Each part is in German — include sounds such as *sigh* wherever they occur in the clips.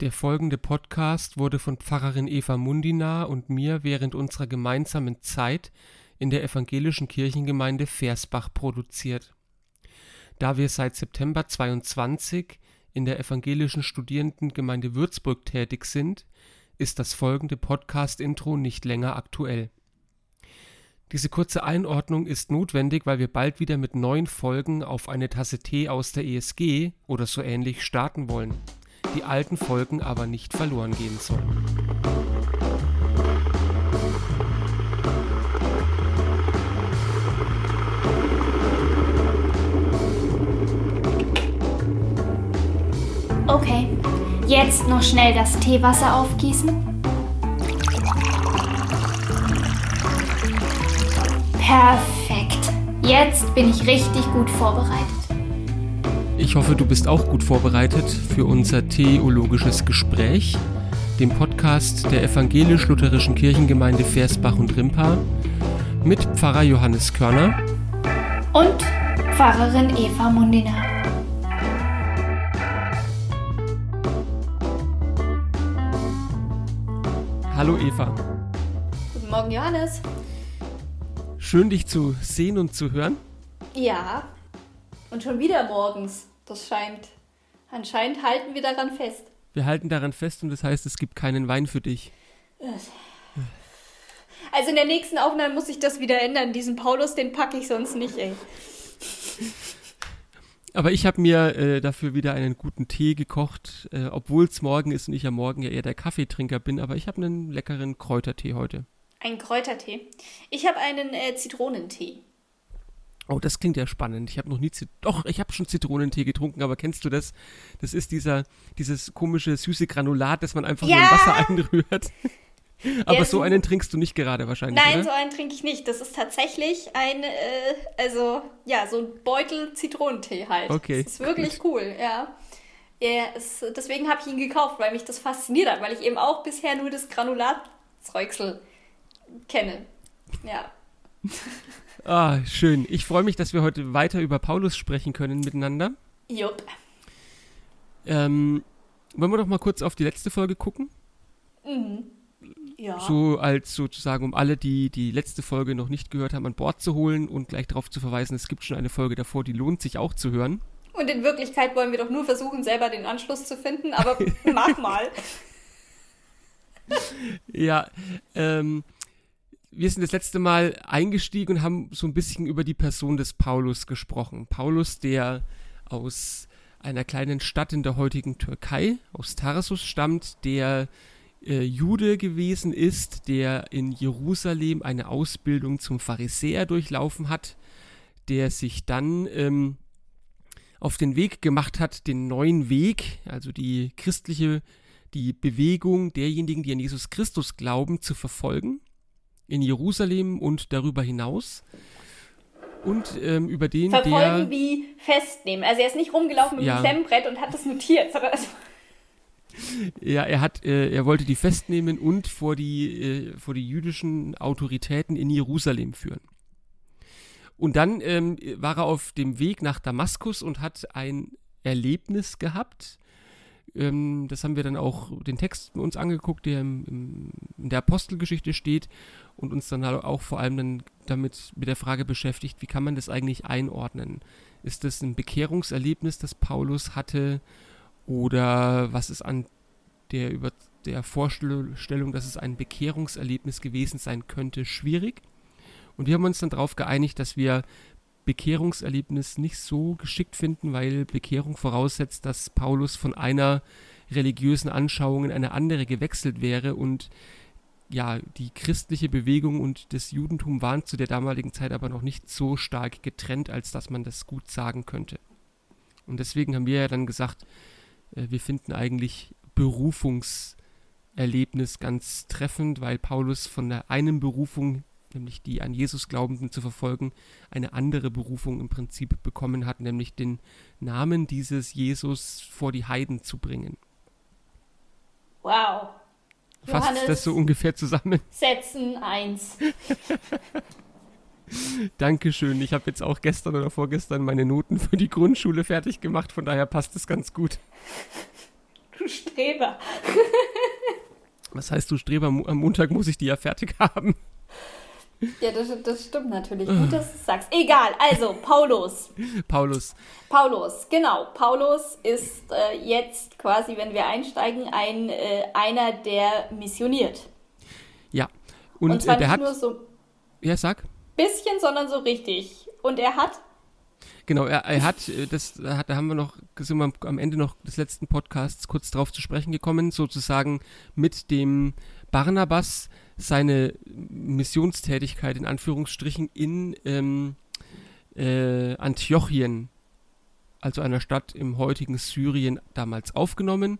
Der folgende Podcast wurde von Pfarrerin Eva Mundina und mir während unserer gemeinsamen Zeit in der evangelischen Kirchengemeinde Versbach produziert. Da wir seit September 22 in der evangelischen Studierendengemeinde Würzburg tätig sind, ist das folgende Podcast-Intro nicht länger aktuell. Diese kurze Einordnung ist notwendig, weil wir bald wieder mit neuen Folgen auf eine Tasse Tee aus der ESG oder so ähnlich starten wollen die alten Folgen aber nicht verloren gehen sollen. Okay, jetzt noch schnell das Teewasser aufgießen. Perfekt. Jetzt bin ich richtig gut vorbereitet. Ich hoffe, du bist auch gut vorbereitet für unser theologisches Gespräch, dem Podcast der evangelisch-lutherischen Kirchengemeinde Versbach und Rimpa mit Pfarrer Johannes Körner und Pfarrerin Eva Mundina. Hallo Eva. Guten Morgen Johannes. Schön dich zu sehen und zu hören. Ja, und schon wieder morgens. Das scheint. Anscheinend halten wir daran fest. Wir halten daran fest und das heißt, es gibt keinen Wein für dich. Also in der nächsten Aufnahme muss ich das wieder ändern. Diesen Paulus, den packe ich sonst nicht, ey. Aber ich habe mir äh, dafür wieder einen guten Tee gekocht, äh, obwohl es morgen ist und ich ja morgen ja eher der Kaffeetrinker bin, aber ich habe einen leckeren Kräutertee heute. Ein Kräutertee. Ich habe einen äh, Zitronentee. Oh, das klingt ja spannend. Ich habe noch nie, Zit doch, ich habe schon Zitronentee getrunken, aber kennst du das? Das ist dieser, dieses komische süße Granulat, das man einfach ja! nur in Wasser einrührt. *laughs* aber ja, so einen trinkst du nicht gerade wahrscheinlich. Nein, oder? so einen trinke ich nicht. Das ist tatsächlich ein, äh, also ja, so ein Beutel Zitronentee halt. Okay. Das ist wirklich gut. cool, ja. ja es, deswegen habe ich ihn gekauft, weil mich das fasziniert hat, weil ich eben auch bisher nur das Granulatzeugsel kenne. Ja. *laughs* Ah, schön. Ich freue mich, dass wir heute weiter über Paulus sprechen können miteinander. Jupp. Ähm, wollen wir doch mal kurz auf die letzte Folge gucken? Mhm. Ja. So als sozusagen, um alle, die die letzte Folge noch nicht gehört haben, an Bord zu holen und gleich darauf zu verweisen, es gibt schon eine Folge davor, die lohnt sich auch zu hören. Und in Wirklichkeit wollen wir doch nur versuchen, selber den Anschluss zu finden, aber *laughs* mach mal. ja, ähm, wir sind das letzte Mal eingestiegen und haben so ein bisschen über die Person des Paulus gesprochen. Paulus, der aus einer kleinen Stadt in der heutigen Türkei, aus Tarsus stammt, der äh, Jude gewesen ist, der in Jerusalem eine Ausbildung zum Pharisäer durchlaufen hat, der sich dann ähm, auf den Weg gemacht hat, den neuen Weg, also die christliche, die Bewegung derjenigen, die an Jesus Christus glauben, zu verfolgen in Jerusalem und darüber hinaus. Und ähm, über den Verfolgen der, wie festnehmen. Also er ist nicht rumgelaufen mit ja. dem Klemmbrett und hat das notiert, sondern ja, er hat, äh, er wollte die festnehmen und vor die, äh, vor die jüdischen Autoritäten in Jerusalem führen. Und dann ähm, war er auf dem Weg nach Damaskus und hat ein Erlebnis gehabt, ähm, das haben wir dann auch den Text uns angeguckt, der im, im, in der Apostelgeschichte steht und uns dann halt auch vor allem dann damit mit der Frage beschäftigt, wie kann man das eigentlich einordnen? Ist das ein Bekehrungserlebnis, das Paulus hatte oder was ist an der über der Vorstellung, dass es ein Bekehrungserlebnis gewesen sein könnte, schwierig? Und wir haben uns dann darauf geeinigt, dass wir Bekehrungserlebnis nicht so geschickt finden, weil Bekehrung voraussetzt, dass Paulus von einer religiösen Anschauung in eine andere gewechselt wäre und ja, die christliche Bewegung und das Judentum waren zu der damaligen Zeit aber noch nicht so stark getrennt, als dass man das gut sagen könnte. Und deswegen haben wir ja dann gesagt, äh, wir finden eigentlich Berufungserlebnis ganz treffend, weil Paulus von der einen Berufung nämlich die an Jesus Glaubenden zu verfolgen, eine andere Berufung im Prinzip bekommen hat, nämlich den Namen dieses Jesus vor die Heiden zu bringen. Wow. Fasst das so ungefähr zusammen? Setzen eins. *laughs* Dankeschön. Ich habe jetzt auch gestern oder vorgestern meine Noten für die Grundschule fertig gemacht, von daher passt es ganz gut. Du Streber. Was heißt du Streber? Am Montag muss ich die ja fertig haben. Ja, das, das stimmt natürlich. *laughs* Gut, dass du sagst. Egal, also Paulus. Paulus. Paulus, genau. Paulus ist äh, jetzt quasi, wenn wir einsteigen, ein, äh, einer, der missioniert. Ja. Und, Und, zwar äh, der nicht hat. nur so Ja, sag. bisschen, sondern so richtig. Und er hat Genau, er, er hat, äh, das da hat, da haben wir noch, sind wir am- am Ende noch des letzten Podcasts kurz drauf zu sprechen gekommen, sozusagen mit dem Barnabas seine Missionstätigkeit in Anführungsstrichen in ähm, äh, Antiochien, also einer Stadt im heutigen Syrien, damals aufgenommen.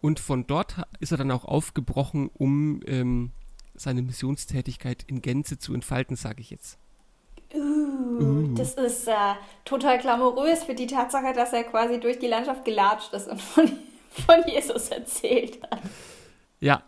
Und von dort ist er dann auch aufgebrochen, um ähm, seine Missionstätigkeit in Gänze zu entfalten, sage ich jetzt. Uh, Das ist äh, total glamourös für die Tatsache, dass er quasi durch die Landschaft gelatscht ist und von, von Jesus erzählt hat. Ja,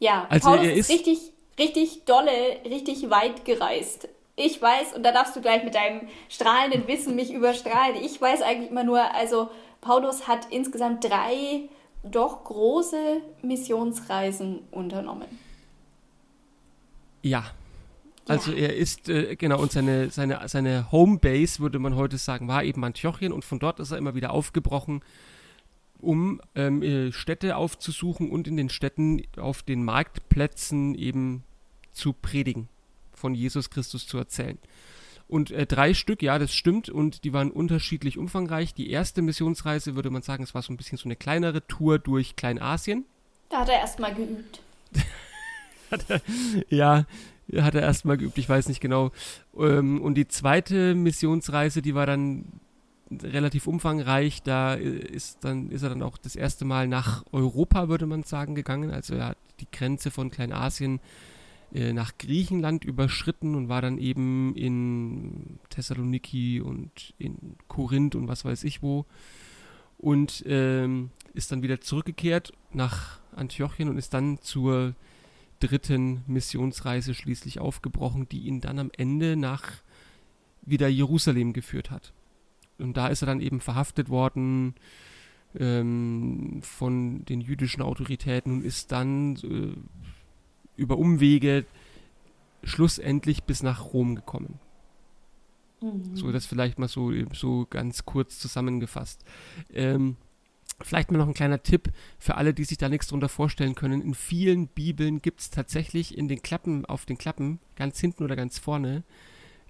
Ja, Also Paulus er ist ist- richtig, richtig dolle, richtig weit gereist. Ich weiß, und da darfst du gleich mit deinem strahlenden Wissen mich überstrahlen. Ich weiß eigentlich immer nur, also Paulus hat insgesamt drei doch große Missionsreisen unternommen. Ja. Also Ja. er ist, äh, genau, und seine, seine, seine Homebase, würde man heute sagen, war eben Antiochien und von dort ist er immer wieder aufgebrochen, um ähm, äh, Städte aufzusuchen und in den Städten auf den Marktplätzen eben zu predigen, von Jesus Christus zu erzählen. Und äh, drei Stück, ja, das stimmt, und die waren unterschiedlich umfangreich. Die erste Missionsreise, würde man sagen, es war so ein bisschen so eine kleinere Tour durch Kleinasien. Da hat er erstmal geübt. *laughs* Ja, hat er erstmal geübt, ich weiß nicht genau. Ähm, und die zweite Missionsreise, die war dann relativ umfangreich. Da ist, dann, ist er dann auch das erste Mal nach Europa, würde man sagen, gegangen. Also er hat die Grenze von Kleinasien äh, nach Griechenland überschritten und war dann eben in Thessaloniki und in Korinth und was weiß ich wo. Und ähm, ist dann wieder zurückgekehrt nach Antiochien und ist dann zur dritten Missionsreise schließlich aufgebrochen, die ihn dann am Ende nach wieder Jerusalem geführt hat. Und da ist er dann eben verhaftet worden ähm, von den jüdischen Autoritäten und ist dann äh, über Umwege schlussendlich bis nach Rom gekommen. So, das vielleicht mal so, so ganz kurz zusammengefasst. Ähm, vielleicht mal noch ein kleiner Tipp für alle, die sich da nichts drunter vorstellen können. In vielen Bibeln gibt es tatsächlich in den Klappen, auf den Klappen, ganz hinten oder ganz vorne,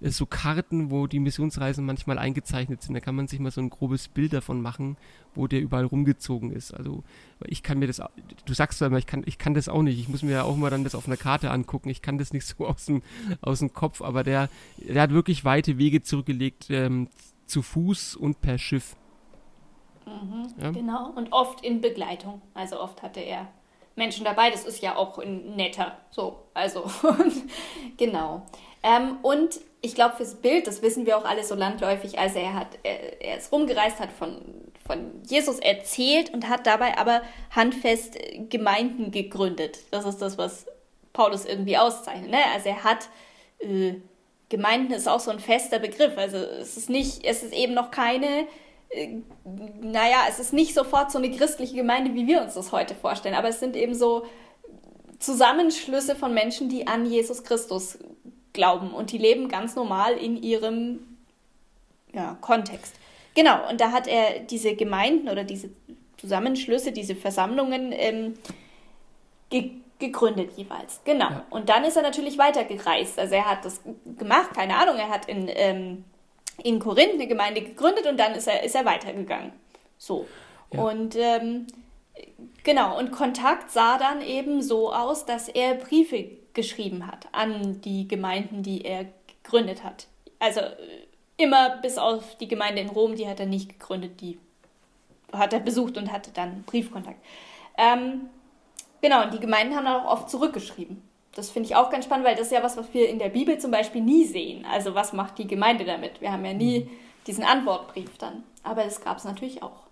so Karten, wo die Missionsreisen manchmal eingezeichnet sind. Da kann man sich mal so ein grobes Bild davon machen, wo der überall rumgezogen ist. Also ich kann mir das, du sagst zwar immer, ich kann, ich kann das auch nicht. Ich muss mir ja auch mal dann das auf einer Karte angucken. Ich kann das nicht *laughs* so aus dem, aus dem Kopf, aber der, der hat wirklich weite Wege zurückgelegt, ähm, zu Fuß und per Schiff. Ja? Genau, und oft in Begleitung. Also oft hatte er Menschen dabei, das ist ja auch netter. So, also, *laughs* genau. Ähm, und ich glaube, fürs Bild, das wissen wir auch alle so landläufig, also er hat, er, er ist rumgereist, hat von, von Jesus erzählt und hat dabei aber handfest äh, Gemeinden gegründet. Das ist das, was Paulus irgendwie auszeichnet. Ne? Also er hat äh, Gemeinden ist auch so ein fester Begriff. Also es ist nicht, es ist eben noch keine äh, naja, es ist nicht sofort so eine christliche Gemeinde, wie wir uns das heute vorstellen, aber es sind eben so Zusammenschlüsse von Menschen, die an Jesus Christus glauben und die leben ganz normal in ihrem ja, Kontext. Genau, und da hat er diese Gemeinden oder diese Zusammenschlüsse, diese Versammlungen ähm, ge gegründet jeweils. Genau. Ja. Und dann ist er natürlich weitergereist. Also er hat das gemacht, keine Ahnung, er hat in, ähm, in Korinth eine Gemeinde gegründet und dann ist er, ist er weitergegangen. So. Ja. Und ähm, genau, und Kontakt sah dann eben so aus, dass er Briefe geschrieben hat an die Gemeinden, die er gegründet hat. Also äh, immer bis auf die Gemeinde in Rom, die hat er nicht gegründet, die hat er besucht und hatte dann Briefkontakt. Ähm, genau, und die Gemeinden haben dann auch oft zurückgeschrieben. Das finde ich auch ganz spannend, weil das ist ja was, was wir in der Bibel zum Beispiel nie sehen. Also was macht die Gemeinde damit? Wir haben ja nie diesen Antwortbrief dann. Aber das gab es natürlich auch.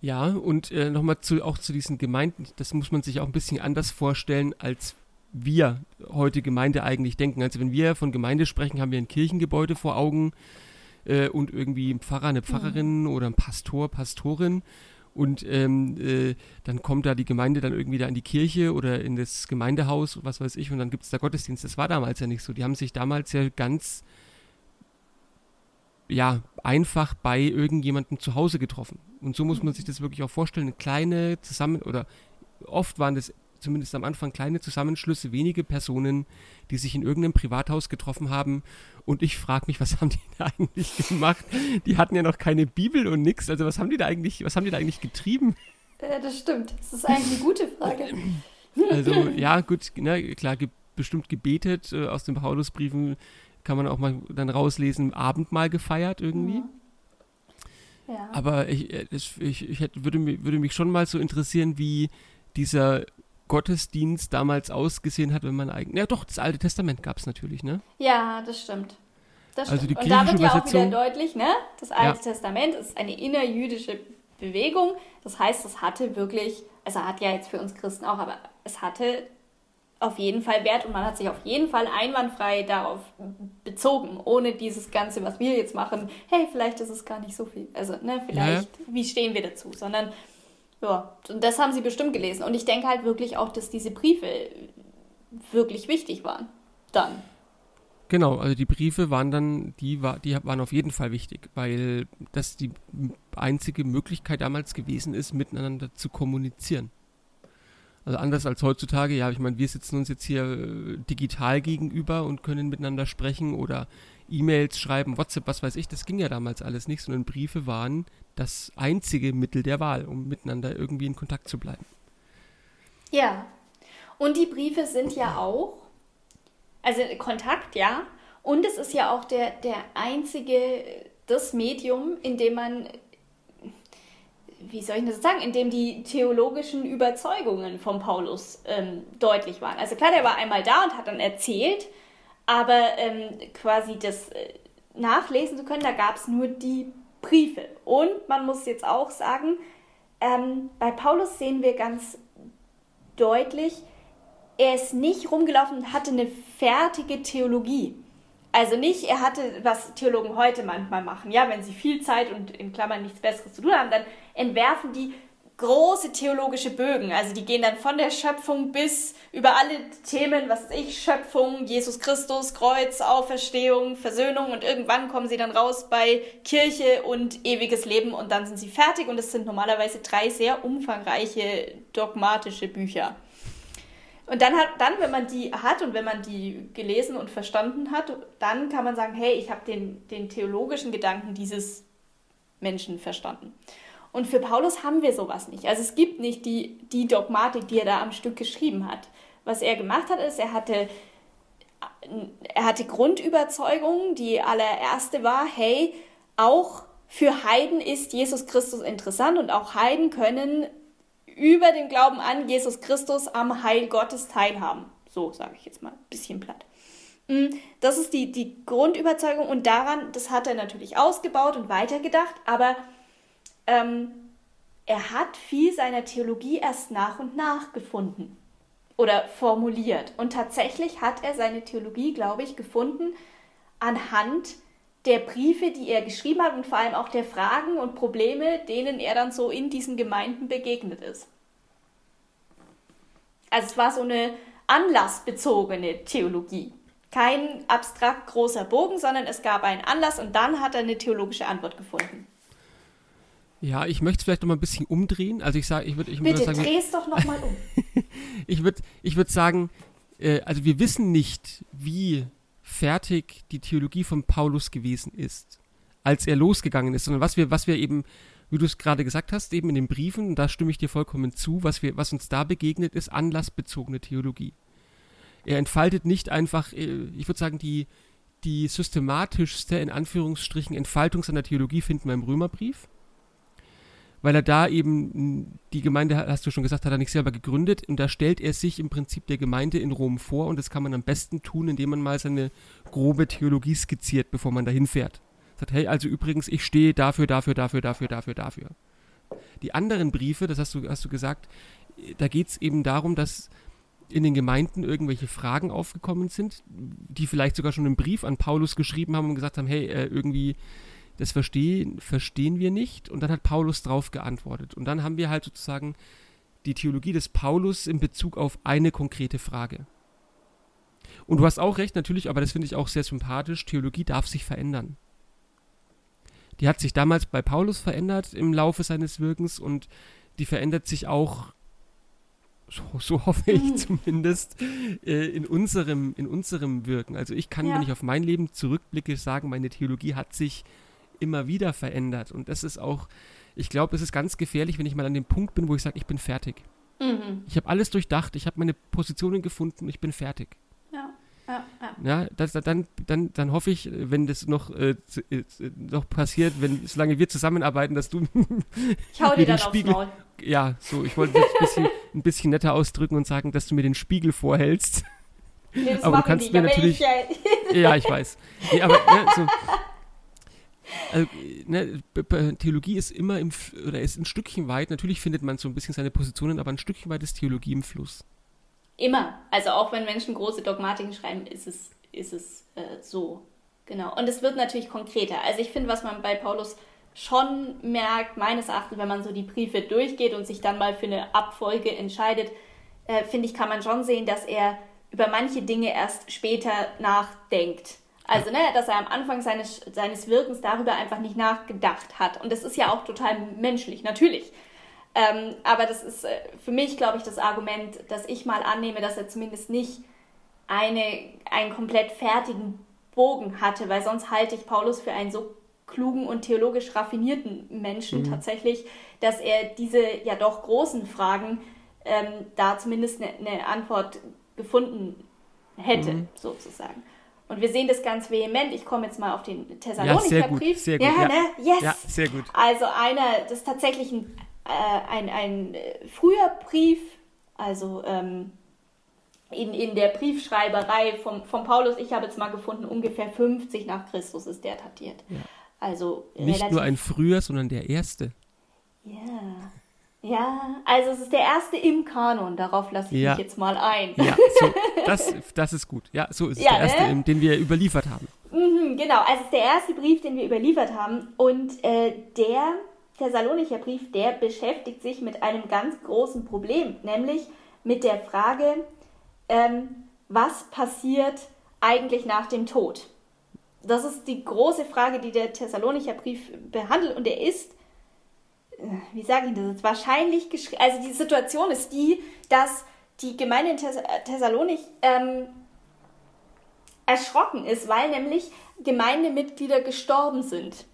Ja, und äh, nochmal zu, auch zu diesen Gemeinden, das muss man sich auch ein bisschen anders vorstellen, als wir heute Gemeinde eigentlich denken. Also wenn wir von Gemeinde sprechen, haben wir ein Kirchengebäude vor Augen äh, und irgendwie ein Pfarrer, eine Pfarrerin oder ein Pastor, Pastorin. Und ähm, äh, dann kommt da die Gemeinde dann irgendwie da in die Kirche oder in das Gemeindehaus, was weiß ich, und dann gibt es da Gottesdienst. Das war damals ja nicht so. Die haben sich damals ja ganz ja, einfach bei irgendjemandem zu Hause getroffen. Und so muss man sich das wirklich auch vorstellen. Eine kleine Zusammen- oder oft waren das zumindest am Anfang kleine Zusammenschlüsse, wenige Personen, die sich in irgendeinem Privathaus getroffen haben. Und ich frage mich, was *laughs* haben die da eigentlich gemacht? Die hatten ja noch keine Bibel und nichts. Also was haben die da eigentlich, was haben die da eigentlich getrieben? Ja, das stimmt. Das ist eigentlich eine gute Frage. *laughs* Also ja, gut, ne, klar, ge bestimmt gebetet. Äh, aus den Paulusbriefen kann man auch mal dann rauslesen, Abendmahl gefeiert irgendwie. Mhm. Ja. Aber ich, äh, ich, ich, ich würde, mich, würde mich schon mal so interessieren, wie dieser Gottesdienst damals ausgesehen hat, wenn man eigentlich. Ja, doch, das Alte Testament gab es natürlich, ne? Ja, das stimmt. Das also stimmt. die Und da wird ja auch wieder deutlich, ne? Das Alte ja. Testament ist eine innerjüdische Bewegung. Das heißt, es hatte wirklich, also hat ja jetzt für uns Christen auch, aber es hatte auf jeden Fall Wert und man hat sich auf jeden Fall einwandfrei darauf bezogen, ohne dieses Ganze, was wir jetzt machen. Hey, vielleicht ist es gar nicht so viel. Also, ne, vielleicht, ja. wie stehen wir dazu? Sondern ja, und das haben sie bestimmt gelesen. Und ich denke halt wirklich auch, dass diese Briefe wirklich wichtig waren. Dann. Genau, also die Briefe waren dann, die, war, die waren auf jeden Fall wichtig, weil das die einzige Möglichkeit damals gewesen ist, miteinander zu kommunizieren. Also anders als heutzutage, ja, ich meine, wir sitzen uns jetzt hier äh, digital gegenüber und können miteinander sprechen oder E-Mails schreiben, WhatsApp, was weiß ich, das ging ja damals alles nicht, sondern Briefe waren das einzige Mittel der Wahl, um miteinander irgendwie in Kontakt zu bleiben. Ja, und die Briefe sind ja auch, also Kontakt, ja, und es ist ja auch der, der einzige, das Medium, in dem man, wie soll ich das sagen, in dem die theologischen Überzeugungen von Paulus ähm, deutlich waren. Also klar, der war einmal da und hat dann erzählt, aber ähm, quasi das äh, nachlesen zu können, da gab es nur die Briefe. Und man muss jetzt auch sagen, ähm, bei Paulus sehen wir ganz deutlich, er ist nicht rumgelaufen und hatte eine fertige Theologie. Also nicht, er hatte, was Theologen heute manchmal machen, ja, wenn sie viel Zeit und in Klammern nichts Besseres zu tun haben, dann entwerfen die große theologische Bögen. Also die gehen dann von der Schöpfung bis über alle Themen, was weiß ich, Schöpfung, Jesus Christus, Kreuz, Auferstehung, Versöhnung und irgendwann kommen sie dann raus bei Kirche und ewiges Leben und dann sind sie fertig und es sind normalerweise drei sehr umfangreiche dogmatische Bücher. Und dann hat, dann, wenn man die hat und wenn man die gelesen und verstanden hat, dann kann man sagen, hey, ich habe den, den theologischen Gedanken dieses Menschen verstanden. Und für Paulus haben wir sowas nicht. Also es gibt nicht die, die Dogmatik, die er da am Stück geschrieben hat. Was er gemacht hat, ist, er hatte, er hatte Grundüberzeugungen. Die allererste war, hey, auch für Heiden ist Jesus Christus interessant und auch Heiden können über den Glauben an Jesus Christus am Heil Gottes teilhaben. So sage ich jetzt mal ein bisschen platt. Mm, das ist die, die Grundüberzeugung und daran, das hat er natürlich ausgebaut und weitergedacht, aber ähm, er hat viel seiner Theologie erst nach und nach gefunden oder formuliert. Und tatsächlich hat er seine Theologie, glaube ich, gefunden anhand der Briefe, die er geschrieben hat und vor allem auch der Fragen und Probleme, denen er dann so in diesen Gemeinden begegnet ist. Also es war so eine anlassbezogene Theologie. Kein abstrakt großer Bogen, sondern es gab einen Anlass und dann hat er eine theologische Antwort gefunden. Ja, ich möchte es vielleicht noch mal ein bisschen umdrehen. Also ich sage, ich würde, ich Bitte sagen, dreh es doch noch mal um. *laughs* ich würde, ich würde sagen, äh, also wir wissen nicht, wie fertig die Theologie von Paulus gewesen ist, als er losgegangen ist, sondern was wir, was wir eben, wie du es gerade gesagt hast, eben in den Briefen, und da stimme ich dir vollkommen zu, was wir, was uns da begegnet, ist anlassbezogene Theologie. Er entfaltet nicht einfach, äh, ich würde sagen, die, die systematischste, in Anführungsstrichen, Entfaltung seiner Theologie finden wir im Römerbrief weil er da eben die Gemeinde, hast du schon gesagt, hat er nicht selber gegründet und da stellt er sich im Prinzip der Gemeinde in Rom vor und das kann man am besten tun, indem man mal seine grobe Theologie skizziert, bevor man dahin fährt. Sagt, hey, also übrigens, ich stehe dafür, dafür, dafür, dafür, dafür, dafür. Die anderen Briefe, das hast du, hast du gesagt, da geht es eben darum, dass in den Gemeinden irgendwelche Fragen aufgekommen sind, die vielleicht sogar schon einen Brief an Paulus geschrieben haben und gesagt haben, hey, äh, irgendwie das verstehen, verstehen wir nicht. Und dann hat Paulus drauf geantwortet. Und dann haben wir halt sozusagen die Theologie des Paulus in Bezug auf eine konkrete Frage. Und du hast auch recht, natürlich, aber das finde ich auch sehr sympathisch. Theologie darf sich verändern. Die hat sich damals bei Paulus verändert im Laufe seines Wirkens und die verändert sich auch, so, so hoffe ich zumindest, äh, in, unserem, in unserem Wirken. Also ich kann, Ja. wenn ich auf mein Leben zurückblicke, sagen, meine Theologie hat sich immer wieder verändert. Und das ist auch, ich glaube, es ist ganz gefährlich, wenn ich mal an dem Punkt bin, wo ich sage, ich bin fertig. Mhm. Ich habe alles durchdacht, ich habe meine Positionen gefunden, ich bin fertig. Ja, ja, ja. Ja, das, dann, dann, dann hoffe ich, wenn das noch, äh, äh, noch passiert, wenn, solange wir zusammenarbeiten, dass du, *laughs* Ich hau Mir dir den dann aufs Spiegel- Maul. ja, so, ich wollte das ein bisschen, ein bisschen netter ausdrücken und sagen, dass du mir den Spiegel vorhältst. Nee, das Aber du kannst nicht, mir natürlich- Ich, äh, ja, ich weiß. Nee, aber, ne, so, also, ne, Theologie ist immer im, oder ist ein Stückchen weit, natürlich findet man so ein bisschen seine Positionen, aber ein Stückchen weit ist Theologie im Fluss. Immer. Also auch wenn Menschen große Dogmatiken schreiben, ist es, ist es äh, so. Genau. Und es wird natürlich konkreter. Also ich finde, was man bei Paulus schon merkt, meines Erachtens, wenn man so die Briefe durchgeht und sich dann mal für eine Abfolge entscheidet, äh, finde ich, kann man schon sehen, dass er über manche Dinge erst später nachdenkt. Also, ne, dass er am Anfang seines, seines Wirkens darüber einfach nicht nachgedacht hat. Und das ist ja auch total menschlich, natürlich. Ähm, aber das ist äh, für mich, glaube ich, das Argument, dass ich mal annehme, dass er zumindest nicht eine, einen komplett fertigen Bogen hatte, weil sonst halte ich Paulus für einen so klugen und theologisch raffinierten Menschen tatsächlich, dass er diese ja doch großen Fragen ähm, da zumindest eine, eine Antwort gefunden hätte, sozusagen. Und wir sehen das ganz vehement. Ich komme jetzt mal auf den Ja, sehr gut, Thessalonicher-Brief. sehr gut. Ja, Ja, ne? Yes! ja sehr gut. Also einer, das ist tatsächlich ein, äh, ein, ein äh, früher Brief, also ähm, in, in der Briefschreiberei vom, von Paulus, ich habe jetzt mal gefunden, ungefähr 50 nach Christus ist der datiert. Ja. Also Nicht nur ein früher, sondern der erste. Ja. Ja, also es ist der erste im Kanon, darauf lasse ich Ja. mich jetzt mal ein. Ja, so, *laughs* das, das ist gut. Ja, so ist es Ja, der erste, ne? den wir überliefert haben. Mhm, genau, also es ist der erste Brief, den wir überliefert haben. Und äh, der Thessalonicher Brief, der beschäftigt sich mit einem ganz großen Problem, nämlich mit der Frage, ähm, was passiert eigentlich nach dem Tod? Das ist die große Frage, die der Thessalonicher Brief behandelt und er ist, wie sage ich das jetzt, wahrscheinlich geschrieben, also die Situation ist die, dass die Gemeinde in Thess Thessalonik ähm, erschrocken ist, weil nämlich Gemeindemitglieder gestorben sind.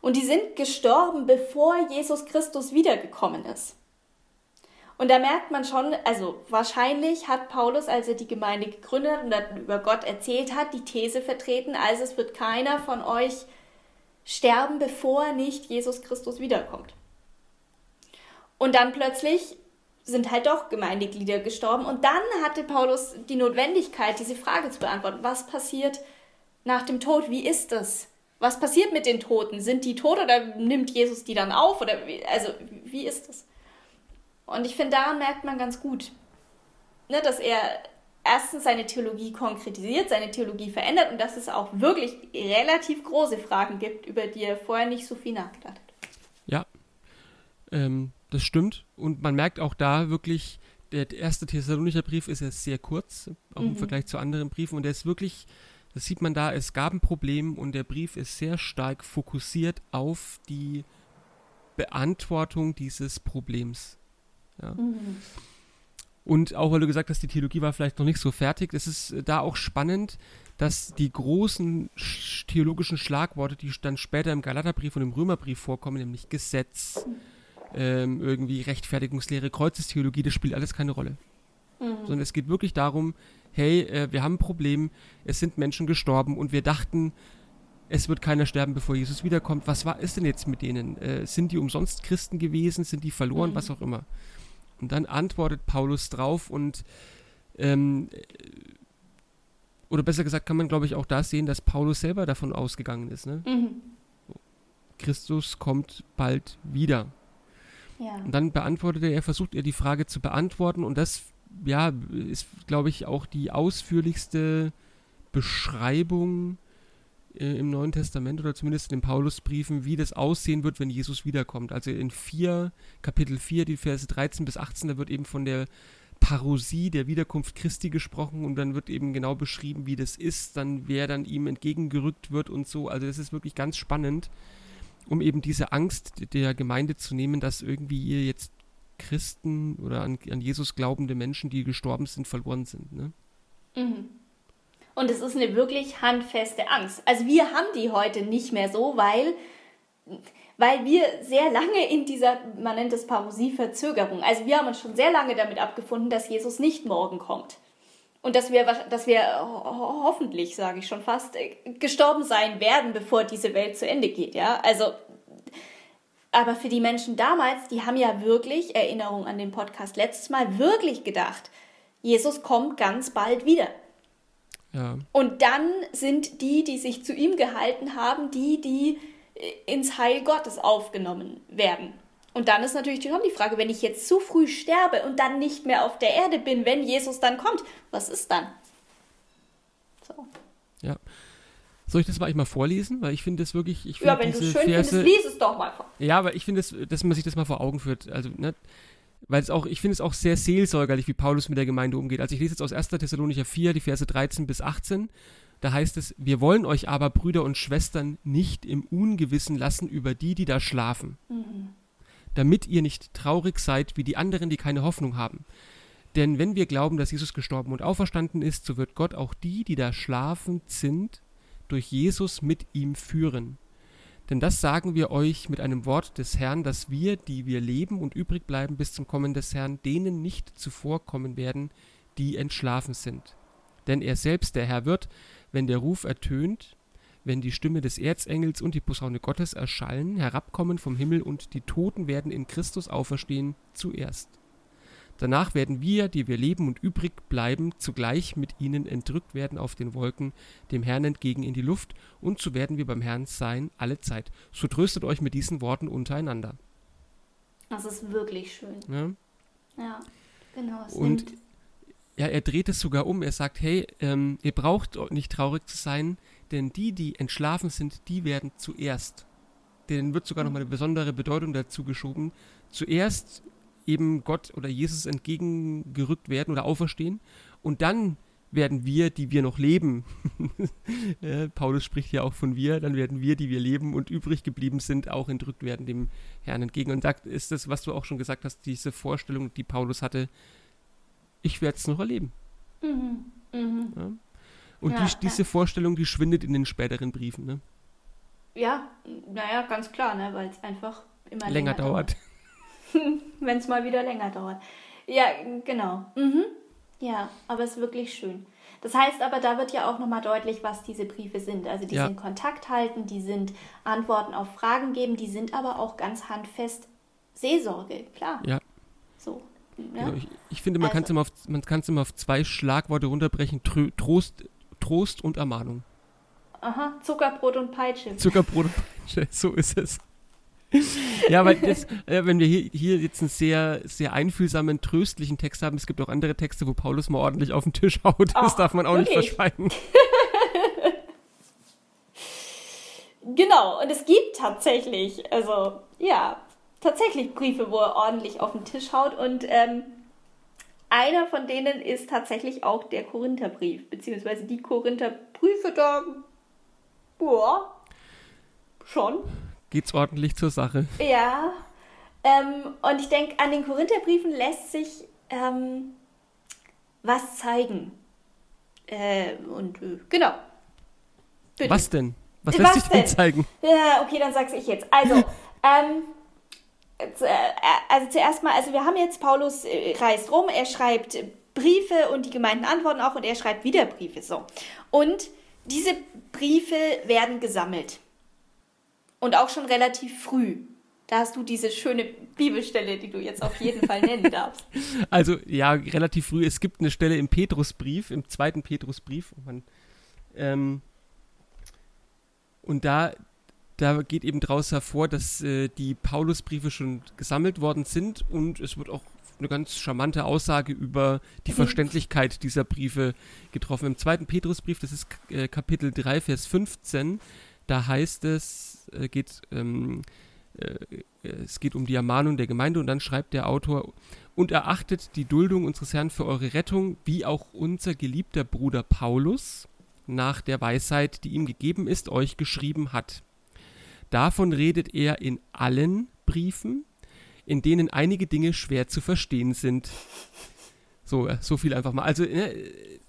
Und die sind gestorben, bevor Jesus Christus wiedergekommen ist. Und da merkt man schon, also wahrscheinlich hat Paulus, als er die Gemeinde gegründet und über Gott erzählt hat, die These vertreten, also es wird keiner von euch sterben, bevor nicht Jesus Christus wiederkommt. Und dann plötzlich sind halt doch Gemeindeglieder gestorben. Und dann hatte Paulus die Notwendigkeit, diese Frage zu beantworten. Was passiert nach dem Tod? Wie ist das? Was passiert mit den Toten? Sind die tot oder nimmt Jesus die dann auf? Oder wie, also, wie ist das? Und ich finde, daran merkt man ganz gut, ne, dass er erstens seine Theologie konkretisiert, seine Theologie verändert und dass es auch wirklich relativ große Fragen gibt, über die er vorher nicht so viel nachgedacht hat. Ja, ähm, das stimmt. Und man merkt auch da wirklich, der erste Thessalonicher Brief ist ja sehr kurz, auch im Vergleich zu anderen Briefen. Und der ist wirklich, das sieht man da, es gab ein Problem und der Brief ist sehr stark fokussiert auf die Beantwortung dieses Problems. Ja. Und auch weil du gesagt hast, die Theologie war vielleicht noch nicht so fertig, es ist äh, da auch spannend, dass die großen sch theologischen Schlagworte, die dann später im Galaterbrief und im Römerbrief vorkommen, nämlich Gesetz, ähm, irgendwie Rechtfertigungslehre, Kreuzestheologie, das spielt alles keine Rolle. Sondern es geht wirklich darum, hey, äh, wir haben ein Problem, es sind Menschen gestorben und wir dachten, es wird keiner sterben, bevor Jesus wiederkommt. Was war ist denn jetzt mit denen? Äh, sind die umsonst Christen gewesen? Sind die verloren? Was auch immer. Und dann antwortet Paulus drauf und ähm, äh, oder besser gesagt kann man, glaube ich, auch da sehen, dass Paulus selber davon ausgegangen ist. Ne? Mhm. Christus kommt bald wieder. Ja. Und dann beantwortet er, er versucht er die Frage zu beantworten und das, ja, ist, glaube ich, auch die ausführlichste Beschreibung äh, im Neuen Testament oder zumindest in den Paulusbriefen, wie das aussehen wird, wenn Jesus wiederkommt. Also in 4, Kapitel 4, die Verse 13 bis 18, da wird eben von der Parosie der Wiederkunft Christi gesprochen und dann wird eben genau beschrieben, wie das ist, dann wer dann ihm entgegengerückt wird und so. Also das ist wirklich ganz spannend, um eben diese Angst der Gemeinde zu nehmen, dass irgendwie ihr jetzt Christen oder an, an Jesus glaubende Menschen, die gestorben sind, verloren sind. Ne? Mhm. Und es ist eine wirklich handfeste Angst. Also wir haben die heute nicht mehr so, weil, weil wir sehr lange in dieser, man nennt es Parosie-Verzögerung, also wir haben uns schon sehr lange damit abgefunden, dass Jesus nicht morgen kommt. Und dass wir, dass wir hoffentlich, sage ich schon fast, gestorben sein werden, bevor diese Welt zu Ende geht. Ja, also aber für die Menschen damals, die haben ja wirklich, Erinnerung an den Podcast letztes Mal, wirklich gedacht, Jesus kommt ganz bald wieder. Ja. Und dann sind die, die sich zu ihm gehalten haben, die, die äh, ins Heil Gottes aufgenommen werden. Und dann ist natürlich die Frage, wenn ich jetzt zu früh sterbe und dann nicht mehr auf der Erde bin, wenn Jesus dann kommt, was ist dann? So. Ja. Soll ich das mal, mal vorlesen? Weil ich finde das wirklich. Ich ja, wenn du es schön Verse, findest, lies es doch mal vor. Ja, aber ich finde, das, dass man sich das mal vor Augen führt. Also, ne, weil es auch, ich finde es auch sehr seelsorgerlich, wie Paulus mit der Gemeinde umgeht. Also ich lese jetzt aus 1. Thessalonicher 4, die Verse 13 bis 18. Da heißt es, wir wollen euch aber, Brüder und Schwestern, nicht im Ungewissen lassen über die, die da schlafen. Mhm. Damit ihr nicht traurig seid wie die anderen, die keine Hoffnung haben. Denn wenn wir glauben, dass Jesus gestorben und auferstanden ist, so wird Gott auch die, die da schlafen sind, durch Jesus mit ihm führen. Denn das sagen wir euch mit einem Wort des Herrn, dass wir, die wir leben und übrig bleiben bis zum Kommen des Herrn, denen nicht zuvorkommen werden, die entschlafen sind. Denn er selbst, der Herr, wird, wenn der Ruf ertönt, wenn die Stimme des Erzengels und die Posaune Gottes erschallen, herabkommen vom Himmel und die Toten werden in Christus auferstehen zuerst. Danach werden wir, die wir leben und übrig bleiben, zugleich mit ihnen entrückt werden auf den Wolken, dem Herrn entgegen in die Luft, und so werden wir beim Herrn sein alle Zeit. So tröstet euch mit diesen Worten untereinander. Das ist wirklich schön. Ja, ja genau. und ja, er dreht es sogar um. Er sagt, hey, ähm, ihr braucht nicht traurig zu sein, denn die, die entschlafen sind, die werden zuerst. Denen wird sogar mhm. nochmal eine besondere Bedeutung dazu geschoben. Zuerst eben Gott oder Jesus entgegengerückt werden oder auferstehen. Und dann werden wir, die wir noch leben, ja, *laughs* Paulus spricht ja auch von wir, dann werden wir, die wir leben und übrig geblieben sind, auch entrückt werden dem Herrn entgegen. Und sagt, ist das, was du auch schon gesagt hast, diese Vorstellung, die Paulus hatte, ich werde es noch erleben. Mhm. Mhm. Ja? Und ja, die, diese Vorstellung, die schwindet in den späteren Briefen. Ne? Ja, naja, ganz klar, ne? weil es einfach immer länger, länger dauert. *laughs* wenn es mal wieder länger dauert. Ja, genau. Mhm. Ja, aber es ist wirklich schön. Das heißt aber, da wird ja auch nochmal deutlich, was diese Briefe sind. Also die ja. sind Kontakt halten, die sind Antworten auf Fragen geben, die sind aber auch ganz handfest Seelsorge, klar. Ja. So. Ja? Genau, ich, ich, finde, man also. kann es immer, auf zwei Schlagworte runterbrechen: Trost, Trost und Ermahnung. Aha, Zuckerbrot und Peitsche. Zuckerbrot und Peitsche, *laughs* so ist es. *laughs* ja, weil das, äh, wenn wir hier, hier jetzt einen sehr, sehr einfühlsamen, tröstlichen Text haben, es gibt auch andere Texte, wo Paulus mal ordentlich auf den Tisch haut. Das oh, darf man auch wirklich? nicht verschweigen. *laughs* genau, und es gibt tatsächlich, also ja, tatsächlich Briefe, wo er ordentlich auf den Tisch haut und ähm, einer von denen ist tatsächlich auch der Korintherbrief, beziehungsweise die Korintherbriefe da, boah, schon geht's ordentlich zur Sache. Ja. Ähm, und ich denke, an den Korintherbriefen lässt sich ähm, was zeigen. Äh, und äh, genau. Bitte. Was denn? Was lässt was sich denn zeigen? Ja, okay, dann sag's ich jetzt. Also, *laughs* ähm, äh, also zuerst mal, also wir haben jetzt Paulus äh, reist rum, er schreibt Briefe und die Gemeinden antworten auch und er schreibt wieder Briefe so. Und diese Briefe werden gesammelt. Und auch schon relativ früh. Da hast du diese schöne Bibelstelle, die du jetzt auf jeden Fall nennen *laughs* darfst. Also ja, relativ früh. Es gibt eine Stelle im Petrusbrief, im zweiten Petrusbrief. Oh ähm, und da, da geht eben daraus hervor, dass äh, die Paulusbriefe schon gesammelt worden sind und es wird auch eine ganz charmante Aussage über die mhm. Verständlichkeit dieser Briefe getroffen. Im zweiten Petrusbrief, das ist äh, Kapitel 3, Vers 15, da heißt es, äh, geht, ähm, äh, es geht um die Ermahnung der Gemeinde und dann schreibt der Autor, und erachtet die Duldung unseres Herrn für eure Rettung, wie auch unser geliebter Bruder Paulus nach der Weisheit, die ihm gegeben ist, euch geschrieben hat. Davon redet er in allen Briefen, in denen einige Dinge schwer zu verstehen sind. So, äh, so viel einfach mal. Also, ne,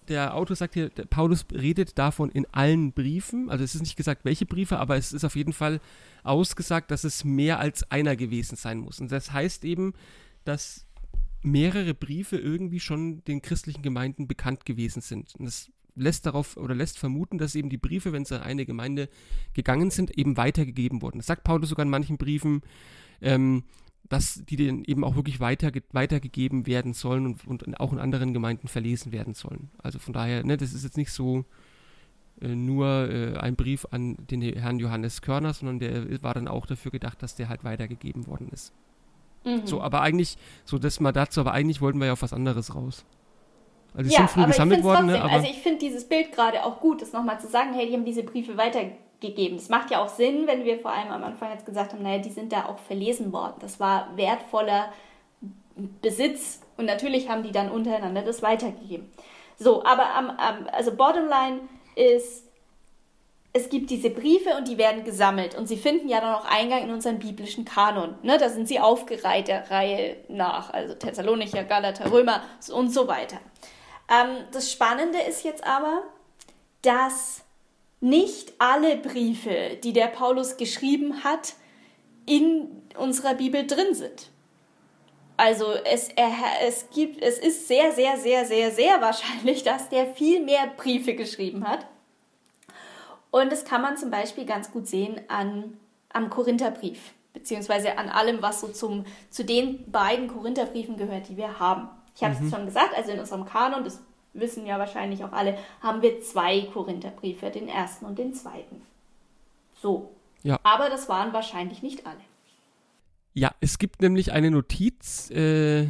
der Autor sagt hier, Paulus redet davon in allen Briefen. Also, es ist nicht gesagt, welche Briefe, aber es ist auf jeden Fall ausgesagt, dass es mehr als einer gewesen sein muss. Und das heißt eben, dass mehrere Briefe irgendwie schon den christlichen Gemeinden bekannt gewesen sind. Und das lässt darauf oder lässt vermuten, dass eben die Briefe, wenn sie an eine Gemeinde gegangen sind, eben weitergegeben wurden. Das sagt Paulus sogar in manchen Briefen. Ähm, dass die dann eben auch wirklich weiter, weitergegeben werden sollen und, und auch in anderen Gemeinden verlesen werden sollen. Also von daher, ne, das ist jetzt nicht so äh, nur äh, ein Brief an den Herrn Johannes Körner, sondern der war dann auch dafür gedacht, dass der halt weitergegeben worden ist. Mhm. So, aber eigentlich, so das mal dazu, aber eigentlich wollten wir ja auf was anderes raus. Also die ja, sind früh gesammelt worden, trotzdem, ne? also ich finde dieses Bild gerade auch gut, das nochmal zu sagen, hey, die haben diese Briefe weitergegeben gegeben. Das macht ja auch Sinn, wenn wir vor allem am Anfang jetzt gesagt haben, naja, die sind da auch verlesen worden. Das war wertvoller Besitz und natürlich haben die dann untereinander das weitergegeben. So, aber am, am, also Bottomline ist, es gibt diese Briefe und die werden gesammelt und sie finden ja dann auch Eingang in unseren biblischen Kanon. Ne? Da sind sie aufgereiht der Reihe nach, also Thessalonicher, Galater, Römer und so weiter. Ähm, das Spannende ist jetzt aber, dass nicht alle Briefe, die der Paulus geschrieben hat, in unserer Bibel drin sind. Also es, er, es, gibt, es ist sehr, sehr, sehr, sehr, sehr wahrscheinlich, *laughs* dass der viel mehr Briefe geschrieben hat. Und das kann man zum Beispiel ganz gut sehen an, am Korintherbrief, beziehungsweise an allem, was so zum, zu den beiden Korintherbriefen gehört, die wir haben. Ich habe es mhm. schon gesagt, also in unserem Kanon des wissen ja wahrscheinlich auch alle, haben wir zwei Korintherbriefe, den ersten und den zweiten. So. Ja. Aber das waren wahrscheinlich nicht alle. Ja, es gibt nämlich eine Notiz äh,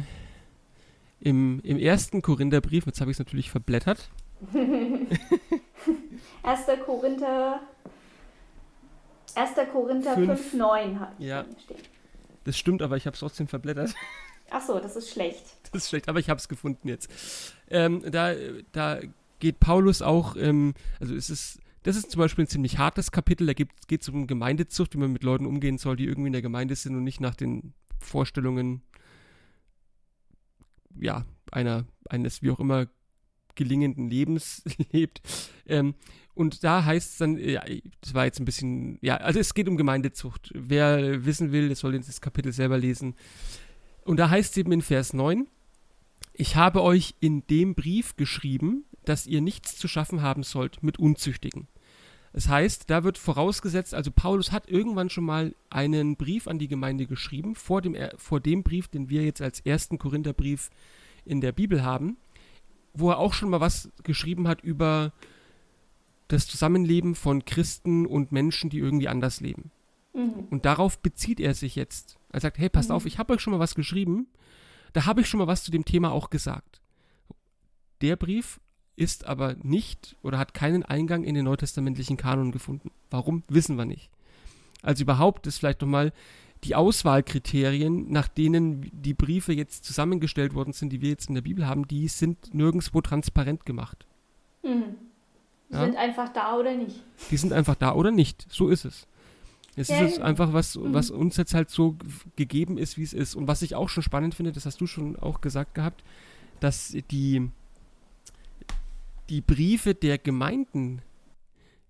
im, im ersten Korintherbrief, jetzt habe ich es natürlich verblättert. *laughs* Erster Korinther 1. Korinther 5,9 hat ja, stehen. Das stimmt, aber ich habe es trotzdem verblättert. Ach so, das ist schlecht. *laughs* Das ist schlecht, aber ich habe es gefunden jetzt. Ähm, da, da geht Paulus auch, ähm, also es ist, das ist zum Beispiel ein ziemlich hartes Kapitel, da geht es um Gemeindezucht, wie man mit Leuten umgehen soll, die irgendwie in der Gemeinde sind und nicht nach den Vorstellungen, ja, einer, eines wie auch immer gelingenden Lebens *laughs* lebt. Ähm, und da heißt es dann, ja, das war jetzt ein bisschen, ja, also es geht um Gemeindezucht. Wer wissen will, der soll das Kapitel selber lesen. Und da heißt es eben in Vers 9, ich habe euch in dem Brief geschrieben, dass ihr nichts zu schaffen haben sollt mit Unzüchtigen. Das heißt, da wird vorausgesetzt, also Paulus hat irgendwann schon mal einen Brief an die Gemeinde geschrieben, vor dem, vor dem Brief, den wir jetzt als ersten Korintherbrief in der Bibel haben, wo er auch schon mal was geschrieben hat über das Zusammenleben von Christen und Menschen, die irgendwie anders leben. Mhm. Und darauf bezieht er sich jetzt. Er sagt, hey, passt mhm. auf, ich habe euch schon mal was geschrieben. Da habe ich schon mal was zu dem Thema auch gesagt. Der Brief ist aber nicht oder hat keinen Eingang in den neutestamentlichen Kanon gefunden. Warum, wissen wir nicht. Also überhaupt ist vielleicht nochmal die Auswahlkriterien, nach denen die Briefe jetzt zusammengestellt worden sind, die wir jetzt in der Bibel haben, die sind nirgendwo transparent gemacht. Mhm. Die ja? sind einfach da oder nicht. Die sind einfach da oder nicht. So ist es. Es ja, ist einfach was, mhm. was uns jetzt halt so gegeben ist, wie es ist. Und was ich auch schon spannend finde, das hast du schon auch gesagt gehabt, dass die, die Briefe der Gemeinden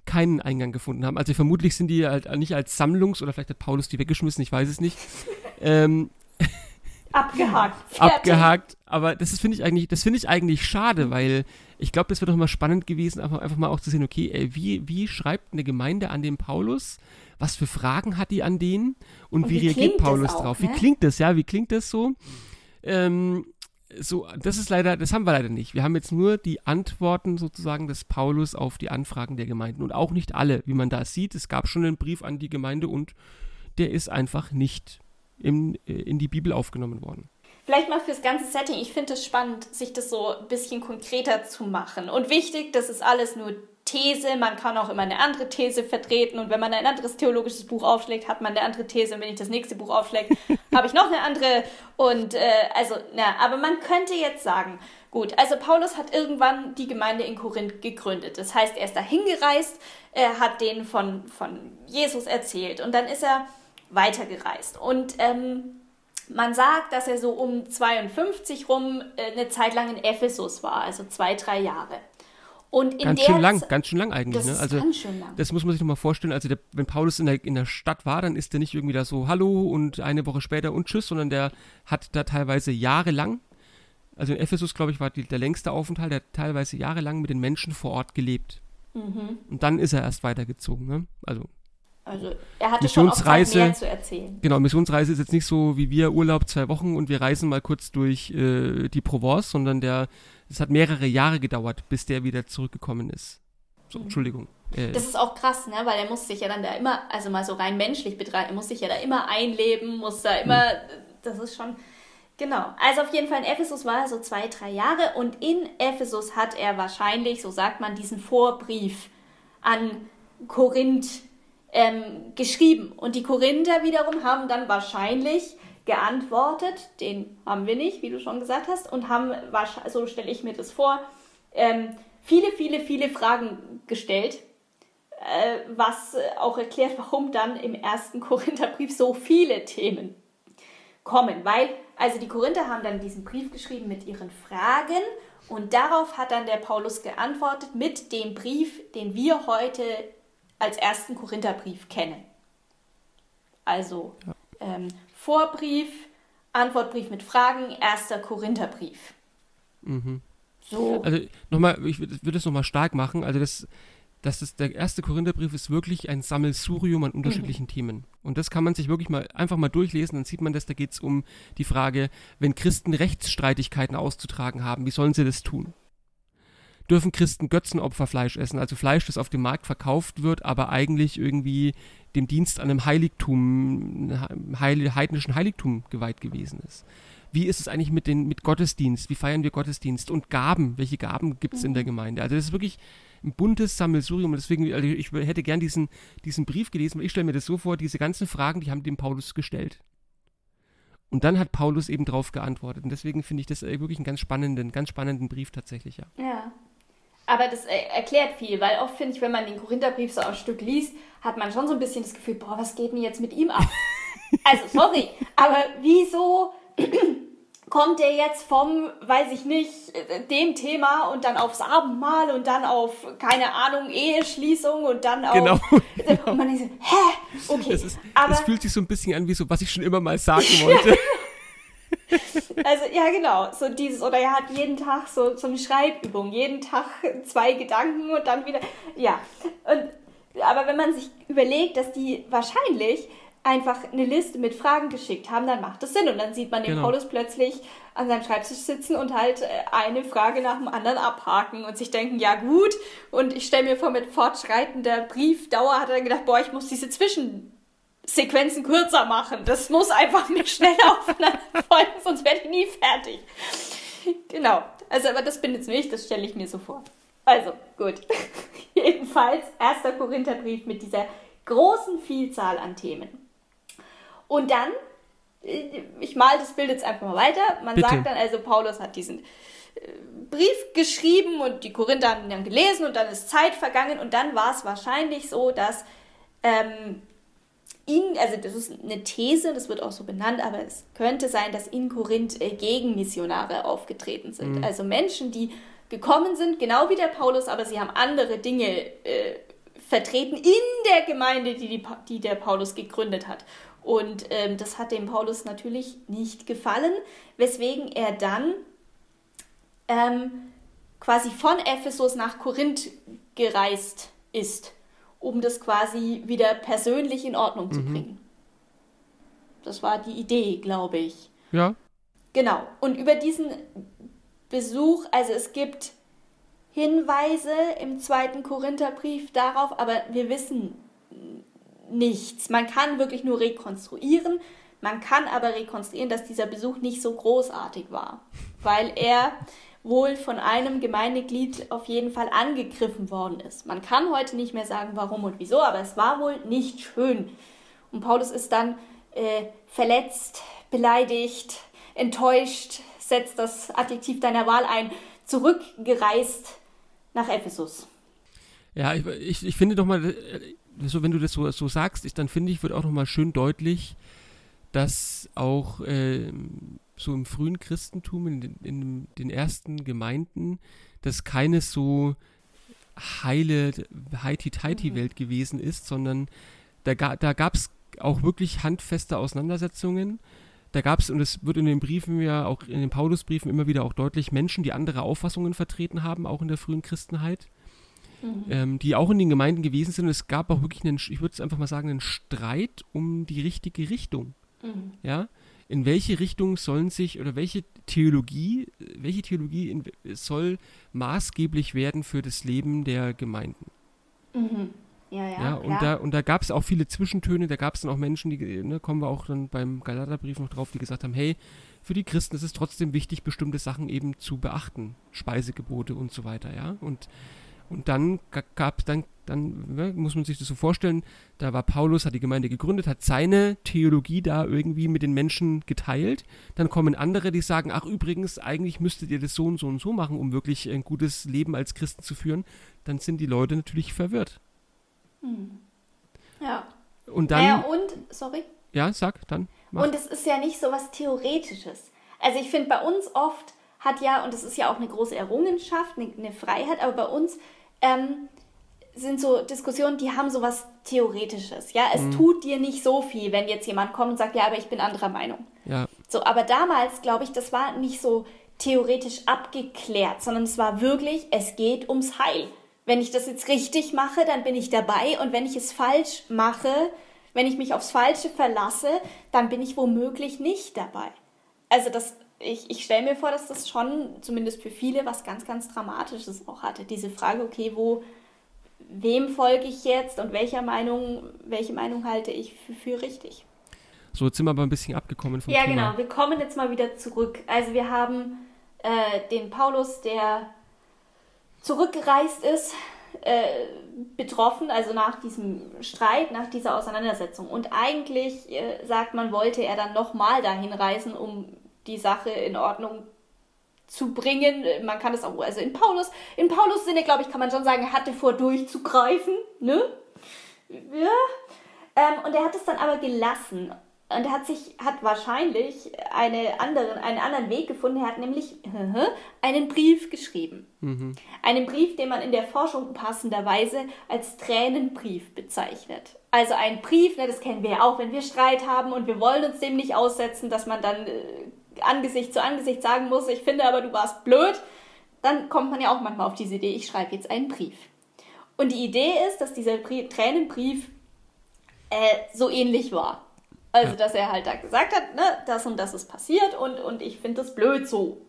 keinen Eingang gefunden haben. Also vermutlich sind die halt nicht als Sammlungs- oder vielleicht hat Paulus die weggeschmissen, ich weiß es nicht. *laughs* ähm, Abgehakt. Fertig. *laughs* Abgehakt. Aber das finde ich eigentlich, das finde ich eigentlich schade, weil ich glaube, das wäre doch mal spannend gewesen, einfach, einfach mal auch zu sehen, okay, ey, wie, wie schreibt eine Gemeinde an den Paulus? Was für Fragen hat die an den und, und wie, wie reagiert Paulus auch, drauf? Ne? Wie klingt das, ja? Wie klingt das so? Ähm, so, das ist leider, das haben wir leider nicht. Wir haben jetzt nur die Antworten sozusagen des Paulus auf die Anfragen der Gemeinden und auch nicht alle, wie man da sieht. Es gab schon einen Brief an die Gemeinde und der ist einfach nicht in, äh, in die Bibel aufgenommen worden. vielleicht mal fürs ganze Setting, ich finde es spannend, sich das so ein bisschen konkreter zu machen. Und wichtig, das ist alles nur These, man kann auch immer eine andere These vertreten und wenn man ein anderes theologisches Buch aufschlägt, hat man eine andere These und wenn ich das nächste Buch aufschläge, *laughs* habe ich noch eine andere und äh, also, na, aber man könnte jetzt sagen, gut, also Paulus hat irgendwann die Gemeinde in Korinth gegründet, das heißt, er ist da hingereist, er hat denen von, von Jesus erzählt und dann ist er weitergereist und ähm, man sagt, dass er so um 52 rum äh, eine Zeit lang in Ephesus war, also zwei, drei Jahre. Und ganz schön lang, ganz schön lang eigentlich. Das ne? also, ganz schön lang. Das muss man sich nochmal vorstellen. Also, der, wenn Paulus in der, in der Stadt war, dann ist der nicht irgendwie da so Hallo und eine Woche später und Tschüss, sondern der hat da teilweise jahrelang, also in Ephesus, glaube ich, war die, der längste Aufenthalt, der hat teilweise jahrelang mit den Menschen vor Ort gelebt. Mhm. Und dann ist er erst weitergezogen. Ne? Also also er hatte Missionsreise, schon mehr zu erzählen. Genau, Missionsreise ist jetzt nicht so wie wir Urlaub zwei Wochen und wir reisen mal kurz durch äh, die Provence, sondern der, es hat mehrere Jahre gedauert, bis der wieder zurückgekommen ist. So, mhm. Entschuldigung. Äh, das ist auch krass, ne? weil er muss sich ja dann da immer, also mal so rein menschlich betreiben, er muss sich ja da immer einleben, muss da immer, mhm. das ist schon, genau. Also auf jeden Fall in Ephesus war er so zwei, drei Jahre und in Ephesus hat er wahrscheinlich, so sagt man, diesen Vorbrief an Korinth ähm, geschrieben. Und die Korinther wiederum haben dann wahrscheinlich geantwortet, den haben wir nicht, wie du schon gesagt hast, und haben, so stelle ich mir das vor, ähm, viele, viele, viele Fragen gestellt, äh, was auch erklärt, warum dann im ersten Korintherbrief so viele Themen kommen. Weil, also die Korinther haben dann diesen Brief geschrieben mit ihren Fragen und darauf hat dann der Paulus geantwortet mit dem Brief, den wir heute als ersten Korintherbrief kennen. Also ja. ähm, Vorbrief, Antwortbrief mit Fragen, erster Korintherbrief. Mhm. So. Also nochmal, ich würde es nochmal stark machen. Also das, das ist, der erste Korintherbrief ist wirklich ein Sammelsurium an unterschiedlichen mhm. Themen. Und das kann man sich wirklich mal einfach mal durchlesen, dann sieht man das, da geht es um die Frage, wenn Christen Rechtsstreitigkeiten auszutragen haben, wie sollen sie das tun? Dürfen Christen Götzenopferfleisch essen, also Fleisch, das auf dem Markt verkauft wird, aber eigentlich irgendwie dem Dienst an einem Heiligtum, heil, heidnischen Heiligtum geweiht gewesen ist. Wie ist es eigentlich mit, den, mit Gottesdienst? Wie feiern wir Gottesdienst? Und Gaben? Welche Gaben gibt es in der Gemeinde? Also das ist wirklich ein buntes Sammelsurium. Und deswegen, also ich hätte gern diesen, diesen Brief gelesen, weil ich stelle mir das so vor, diese ganzen Fragen, die haben dem Paulus gestellt. Und dann hat Paulus eben darauf geantwortet. Und deswegen finde ich das äh, wirklich einen ganz spannenden, ganz spannenden Brief tatsächlich, ja. Ja, aber das äh, erklärt viel, weil oft finde ich, wenn man den Korintherbrief so ein Stück liest, hat man schon so ein bisschen das Gefühl, boah, was geht denn jetzt mit ihm ab? *laughs* also, sorry, aber wieso *clears throat* kommt er jetzt vom, weiß ich nicht, dem Thema und dann aufs Abendmahl und dann auf, keine Ahnung, Eheschließung und dann auf. Genau. *laughs* Und man denkt so, hä? Okay. Es, ist, aber, es fühlt sich so ein bisschen an wie so, was ich schon immer mal sagen wollte. *laughs* *laughs* Also ja, genau, so dieses, oder er hat jeden Tag so, so eine Schreibübung, jeden Tag zwei Gedanken und dann wieder, ja. Und, aber wenn man sich überlegt, dass die wahrscheinlich einfach eine Liste mit Fragen geschickt haben, dann macht das Sinn. Und dann sieht man den genau. Paulus plötzlich an seinem Schreibtisch sitzen und halt äh, eine Frage nach dem anderen abhaken und sich denken, ja gut. Und ich stelle mir vor, mit fortschreitender Briefdauer hat er gedacht, boah, ich muss diese Zwischen Sequenzen kürzer machen. Das muss einfach nicht schneller *laughs* aufeinander folgen, sonst werde ich nie fertig. Genau. Also, aber das bin jetzt nicht, das stelle ich mir so vor. Also, gut. *laughs* Jedenfalls, erster Korintherbrief mit dieser großen Vielzahl an Themen. Und dann, äh, ich male das Bild jetzt einfach mal weiter. Man Bitte. sagt dann also, Paulus hat diesen äh, Brief geschrieben und die Korinther haben ihn dann gelesen und dann ist Zeit vergangen und dann war es wahrscheinlich so, dass ähm, in, also das ist eine These, das wird auch so benannt, aber es könnte sein, dass in Korinth äh, Gegenmissionare aufgetreten sind. Mhm. Also Menschen, die gekommen sind, genau wie der Paulus, aber sie haben andere Dinge äh, vertreten in der Gemeinde, die, die, die der Paulus gegründet hat. Und ähm, das hat dem Paulus natürlich nicht gefallen, weswegen er dann ähm, quasi von Ephesus nach Korinth gereist ist um das quasi wieder persönlich in Ordnung mhm. zu bringen. Das war die Idee, glaube ich. Ja. Genau. Und über diesen Besuch, also es gibt Hinweise im zweiten Korintherbrief darauf, aber wir wissen nichts. Man kann wirklich nur rekonstruieren. Man kann aber rekonstruieren, dass dieser Besuch nicht so großartig war, weil er wohl von einem Gemeindeglied auf jeden Fall angegriffen worden ist. Man kann heute nicht mehr sagen, warum und wieso, aber es war wohl nicht schön. Und Paulus ist dann äh, verletzt, beleidigt, enttäuscht, setzt das Adjektiv deiner Wahl ein, zurückgereist nach Ephesus. Ja, ich, ich, ich finde doch mal, äh, so, wenn du das so, so sagst, ich, dann finde ich, wird auch noch mal schön deutlich, dass auch äh, so im frühen Christentum, in den, in den ersten Gemeinden, das keine so heile, heiti-teiti-Welt mhm. gewesen ist, sondern da, da gab es auch wirklich handfeste Auseinandersetzungen. Da gab es, und es wird in den Briefen ja, auch in den Paulusbriefen immer wieder auch deutlich, Menschen, die andere Auffassungen vertreten haben, auch in der frühen Christenheit mhm. ähm, die auch in den Gemeinden gewesen sind. Und es gab auch wirklich einen, ich würde es einfach mal sagen, einen Streit um die richtige Richtung. Mhm. Ja, in welche Richtung sollen sich oder welche Theologie, welche Theologie in, soll maßgeblich werden für das Leben der Gemeinden? Mhm. Ja, ja, ja, und da, und da gab es auch viele Zwischentöne, da gab es dann auch Menschen, die, ne, kommen wir auch dann beim Galaterbrief noch drauf, die gesagt haben, hey, für die Christen ist es trotzdem wichtig, bestimmte Sachen eben zu beachten, Speisegebote und so weiter, ja. Und und dann gab dann, dann ne, muss man sich das so vorstellen, da war Paulus, hat die Gemeinde gegründet, hat seine Theologie da irgendwie mit den Menschen geteilt. Dann kommen andere, die sagen, ach übrigens, eigentlich müsstet ihr das so und so und so machen, um wirklich ein gutes Leben als Christen zu führen. Dann sind die Leute natürlich verwirrt. Hm. Ja. Und dann. Ja, und, sorry. Ja, sag, dann. Mach. Und es ist ja nicht so was Theoretisches. Also ich finde bei uns oft hat ja, und das ist ja auch eine große Errungenschaft, eine, eine Freiheit, aber bei uns ähm, sind so Diskussionen, die haben so was Theoretisches. Ja, es mhm. tut dir nicht so viel, wenn jetzt jemand kommt und sagt, ja, aber ich bin anderer Meinung. Ja. So, aber damals, glaube ich, das war nicht so theoretisch abgeklärt, sondern es war wirklich, es geht ums Heil. Wenn ich das jetzt richtig mache, dann bin ich dabei und wenn ich es falsch mache, wenn ich mich aufs Falsche verlasse, dann bin ich womöglich nicht dabei. Also das ich, ich stelle mir vor, dass das schon zumindest für viele was ganz, ganz Dramatisches auch hatte. Diese Frage, okay, wo, wem folge ich jetzt und welcher Meinung, welche Meinung halte ich für, für richtig? So, jetzt sind wir aber ein bisschen abgekommen vom ja, Thema. Ja, genau. Wir kommen jetzt mal wieder zurück. Also wir haben äh, den Paulus, der zurückgereist ist, äh, betroffen, also nach diesem Streit, nach dieser Auseinandersetzung. Und eigentlich äh, sagt man, wollte er dann nochmal dahin reisen, um die Sache in Ordnung zu bringen. Man kann es auch, also in Paulus, in Paulus Sinne, glaube ich, kann man schon sagen, er hatte vor durchzugreifen, ne? Ja. Ähm, und er hat es dann aber gelassen. Und er hat sich, hat wahrscheinlich eine anderen, einen anderen Weg gefunden. Er hat nämlich einen Brief geschrieben. Mhm. Einen Brief, den man in der Forschung passenderweise als Tränenbrief bezeichnet. Also ein Brief, ne, das kennen wir ja auch, wenn wir Streit haben und wir wollen uns dem nicht aussetzen, dass man dann äh, Angesicht zu Angesicht sagen muss, ich finde aber, du warst blöd, dann kommt man ja auch manchmal auf diese Idee, ich schreibe jetzt einen Brief. Und die Idee ist, dass dieser Brief, Tränenbrief äh, so ähnlich war. Also, dass er halt da gesagt hat, ne, das und das ist passiert und, und ich finde das blöd so.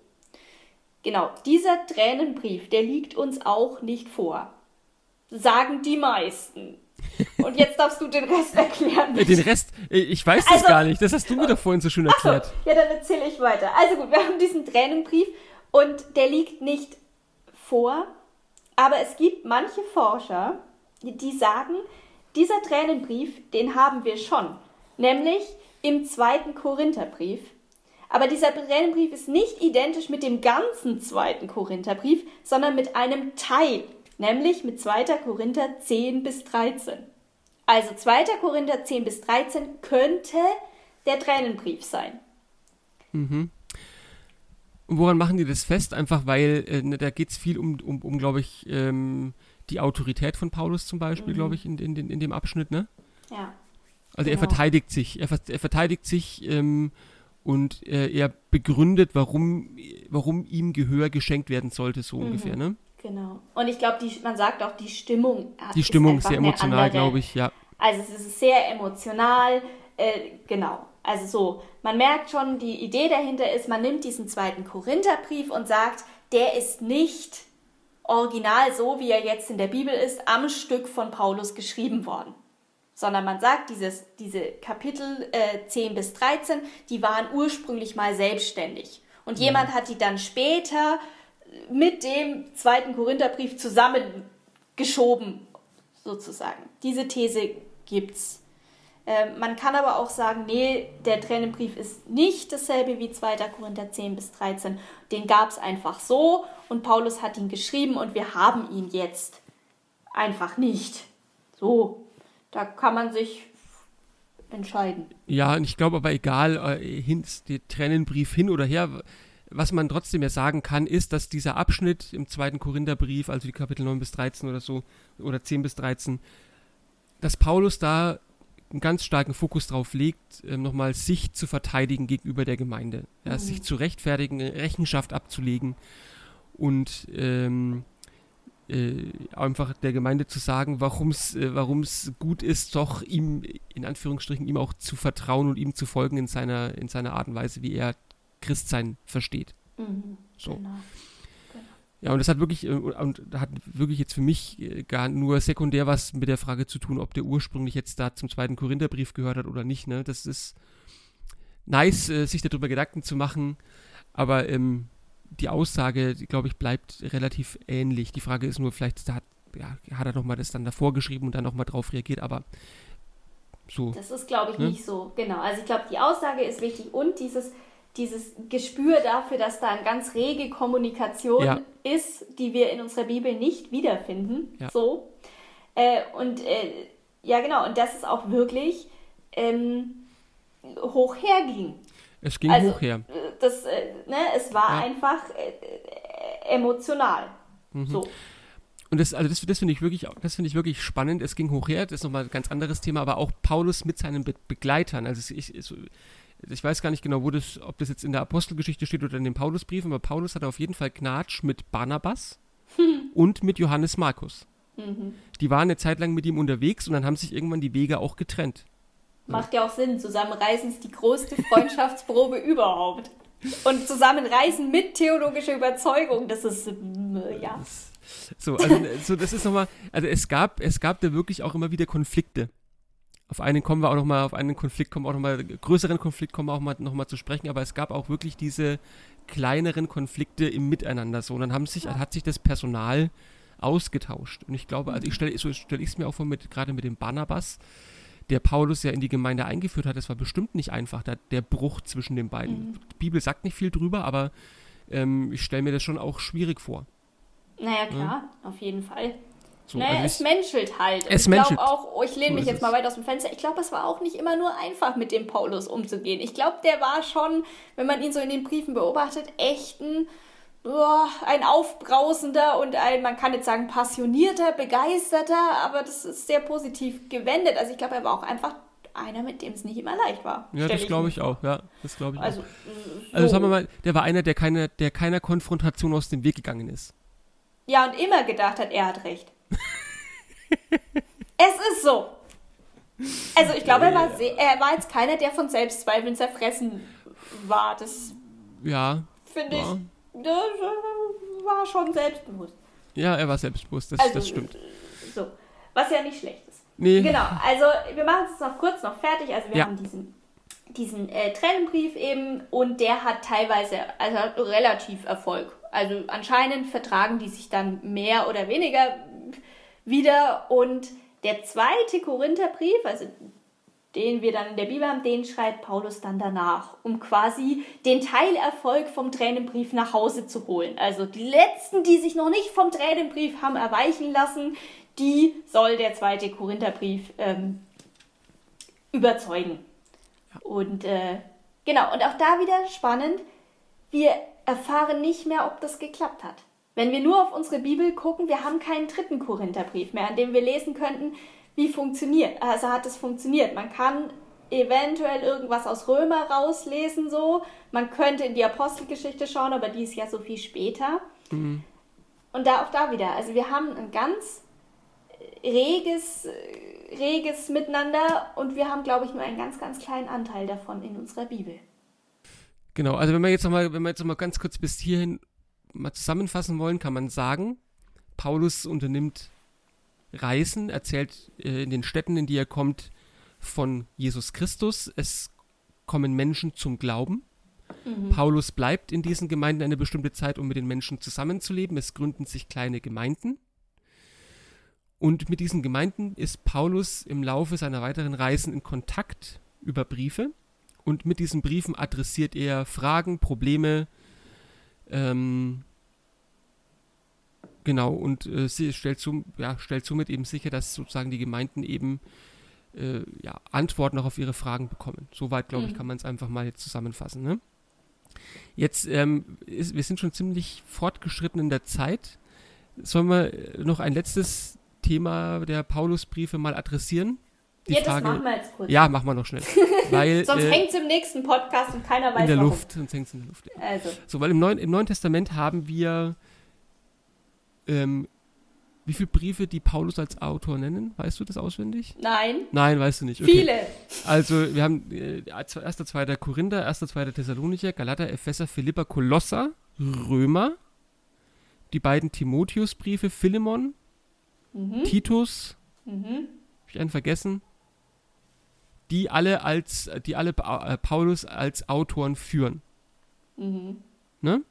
Genau, dieser Tränenbrief, der liegt uns auch nicht vor. Sagen die meisten. Und jetzt darfst du den Rest erklären. Den Rest, ich weiß das also, gar nicht. Das hast du mir doch vorhin so schön erklärt. So, ja, dann erzähle ich weiter. Also gut, wir haben diesen Tränenbrief und der liegt nicht vor, aber es gibt manche Forscher, die sagen, dieser Tränenbrief, den haben wir schon. Nämlich im zweiten Korintherbrief. Aber dieser Tränenbrief ist nicht identisch mit dem ganzen zweiten Korintherbrief, sondern mit einem Teil nämlich mit 2. Korinther 10 bis 13. Also 2. Korinther 10 bis 13 könnte der Tränenbrief sein. Mhm. Und woran machen die das fest? Einfach weil, äh, ne, da geht es viel um, um, um glaube ich, ähm, die Autorität von Paulus zum Beispiel, mhm. glaube ich, in, in, in, dem Abschnitt, ne? Ja. Also genau. er verteidigt sich, er, er verteidigt sich ähm, und äh, er begründet, warum, warum ihm Gehör geschenkt werden sollte, so mhm. ungefähr, ne? Genau. Und ich glaube, man sagt auch, die Stimmung hat Die Stimmung ist sehr emotional, glaube ich, ja. Also es ist sehr emotional, äh, genau. Also so, man merkt schon, die Idee dahinter ist, man nimmt diesen zweiten Korintherbrief und sagt, der ist nicht original so, wie er jetzt in der Bibel ist, am Stück von Paulus geschrieben worden. sondern man sagt, dieses, diese Kapitel äh, 10 bis 13, die waren ursprünglich mal selbstständig. Und mhm. jemand hat die dann später mit dem zweiten Korintherbrief zusammengeschoben, sozusagen. Diese These gibt's. Ähm, man kann aber auch sagen, nee, der Tränenbrief ist nicht dasselbe wie 2. Korinther 10 bis 13. Den gab es einfach so und Paulus hat ihn geschrieben und wir haben ihn jetzt einfach nicht. So, da kann man sich entscheiden. Ja, und ich glaube aber egal, äh, hin, der Tränenbrief hin oder her, was man trotzdem ja sagen kann, ist, dass dieser Abschnitt im zweiten Korintherbrief, also die Kapitel 9 bis 13 oder so, oder 10 bis 13, dass Paulus da einen ganz starken Fokus drauf legt, äh, nochmal sich zu verteidigen gegenüber der Gemeinde. Ja, mhm. Sich zu rechtfertigen, Rechenschaft abzulegen und ähm, äh, einfach der Gemeinde zu sagen, warum es äh, gut ist, doch ihm, in Anführungsstrichen, ihm auch zu vertrauen und ihm zu folgen in seiner, in seiner Art und Weise, wie er Christsein versteht. Mhm, so. Genau. Ja, und das hat wirklich, äh, und hat wirklich jetzt für mich äh, gar nur sekundär was mit der Frage zu tun, ob der ursprünglich jetzt da zum zweiten Korintherbrief gehört hat oder nicht. Ne? Das ist nice, äh, sich darüber Gedanken zu machen, aber ähm, die Aussage, glaube ich, bleibt relativ ähnlich. Die Frage ist nur, vielleicht hat, ja, hat er nochmal das dann davor geschrieben und dann nochmal drauf reagiert, aber so. Das ist, glaube ich, ne? nicht so. Genau. Also ich glaube, die Aussage ist wichtig und dieses dieses Gespür dafür, dass da eine ganz rege Kommunikation ja. ist, die wir in unserer Bibel nicht wiederfinden. Ja. So. Äh, und äh, ja, genau, und dass es auch wirklich ähm, hoch herging. Es ging also, hoch her. Das, äh, ne, es war ja. einfach äh, emotional. Mhm. So. Und das, also das, das finde ich wirklich, das finde ich wirklich spannend. Es ging hoch her, das ist nochmal ein ganz anderes Thema, aber auch Paulus mit seinen Be Begleitern. Also ich, ich, ich weiß gar nicht genau, wo das, ob das jetzt in der Apostelgeschichte steht oder in den Paulusbriefen, aber Paulus hatte auf jeden Fall Knatsch mit Barnabas hm. *laughs* und mit Johannes Markus. Mhm. Die waren eine Zeit lang mit ihm unterwegs und dann haben sich irgendwann die Wege auch getrennt. Macht ja auch Sinn. Zusammenreisen ist die größte Freundschaftsprobe *laughs* überhaupt. Und zusammenreisen mit theologischer Überzeugung, das ist, äh, ja. so, also so, das ist nochmal, also es gab, es gab da wirklich auch immer wieder Konflikte auf einen kommen wir auch nochmal, auf einen Konflikt kommen wir auch nochmal, größeren Konflikt kommen wir auch mal nochmal zu sprechen, aber es gab auch wirklich diese kleineren Konflikte im Miteinander so. Und dann haben sich, ja. hat sich das Personal ausgetauscht. Und ich glaube, also ich stelle so stelle ich es mir auch vor, mit, gerade mit dem Barnabas, der Paulus ja in die Gemeinde eingeführt hat, das war bestimmt nicht einfach, da, der Bruch zwischen den beiden. Mhm. Die Bibel sagt nicht viel drüber, aber ähm, ich stelle mir das schon auch schwierig vor. Naja, klar, ja? auf jeden Fall. So, naja, also es menschelt halt. Es ich menschelt. auch, oh, ich lehne so mich jetzt mal weit aus dem Fenster, ich glaube, es war auch nicht immer nur einfach, mit dem Paulus umzugehen. Ich glaube, der war schon, wenn man ihn so in den Briefen beobachtet, echt ein, oh, ein aufbrausender und ein, man kann jetzt sagen, passionierter, begeisterter, aber das ist sehr positiv gewendet. Also ich glaube, er war auch einfach einer, mit dem es nicht immer leicht war. Ja, das glaube ich auch, ja. Das glaube ich also, auch. So. Also sagen wir mal, der war einer, der, keine, der keiner Konfrontation aus dem Weg gegangen ist. Ja, und immer gedacht hat, er hat recht *laughs* es ist so. Also ich glaube, er war, er war jetzt keiner, der von Selbstzweifeln zerfressen war. Das ja, finde ich, das war schon selbstbewusst. Ja, er war selbstbewusst, das, also, das stimmt. So, was ja nicht schlecht ist. Nee. Genau, also wir machen es noch kurz noch fertig. Also wir ja. haben diesen, diesen äh, Trennenbrief eben und der hat teilweise also relativ Erfolg. Also anscheinend vertragen die sich dann mehr oder weniger wieder. Und der zweite Korintherbrief, also den wir dann in der Bibel haben, den schreibt Paulus dann danach, um quasi den Teilerfolg vom Tränenbrief nach Hause zu holen. Also die letzten, die sich noch nicht vom Tränenbrief haben erweichen lassen, die soll der zweite Korintherbrief ähm, überzeugen. Und äh, genau, und auch da wieder spannend, wir erfahren nicht mehr, ob das geklappt hat. Wenn wir nur auf unsere Bibel gucken, wir haben keinen dritten Korintherbrief mehr, an dem wir lesen könnten, wie funktioniert. Also hat es funktioniert. Man kann eventuell irgendwas aus Römer rauslesen, so. Man könnte in die Apostelgeschichte schauen, aber die ist ja so viel später. Mhm. Und da auch da wieder. Also wir haben ein ganz reges, reges Miteinander und wir haben, glaube ich, nur einen ganz, ganz kleinen Anteil davon in unserer Bibel. Genau, also wenn wir jetzt nochmal, wenn wir jetzt noch mal ganz kurz bis hierhin mal zusammenfassen wollen, kann man sagen, Paulus unternimmt Reisen, erzählt äh, in den Städten, in die er kommt, von Jesus Christus. Es kommen Menschen zum Glauben. Mhm. Paulus bleibt in diesen Gemeinden eine bestimmte Zeit, um mit den Menschen zusammenzuleben. Es gründen sich kleine Gemeinden. Und mit diesen Gemeinden ist Paulus im Laufe seiner weiteren Reisen in Kontakt über Briefe. Und mit diesen Briefen adressiert er Fragen, Probleme, ähm, genau, und äh, sie stellt, zum, ja, stellt somit eben sicher, dass sozusagen die Gemeinden eben äh, ja, Antworten auch auf ihre Fragen bekommen. Soweit, glaube ich, mhm. kann man es einfach mal jetzt zusammenfassen. Ne? Jetzt, ähm, ist, wir sind schon ziemlich fortgeschritten in der Zeit. Sollen wir noch ein letztes Thema der Paulusbriefe mal adressieren? Die ja, Frage, das machen wir jetzt kurz. Ja, machen wir noch schnell. Weil, *laughs* sonst äh, hängt es im nächsten Podcast und keiner weiß In der warum. Luft, sonst hängt es in der Luft. Also. So, weil im Neuen, im Neuen Testament haben wir ähm, wie viele Briefe die Paulus als Autor nennen? Weißt du das auswendig? Nein. Nein, weißt du nicht. Okay. Viele. Also, wir haben äh, 1., 2. Korinther, 1., 2. Thessalonicher, Galater, Epheser, Philippa, Kolosser, Römer, die beiden Timotheusbriefe, Philemon, mhm. Titus, mhm. habe ich einen vergessen? Die alle als, die alle äh, Paulus als Autoren führen. Mhm. Ne?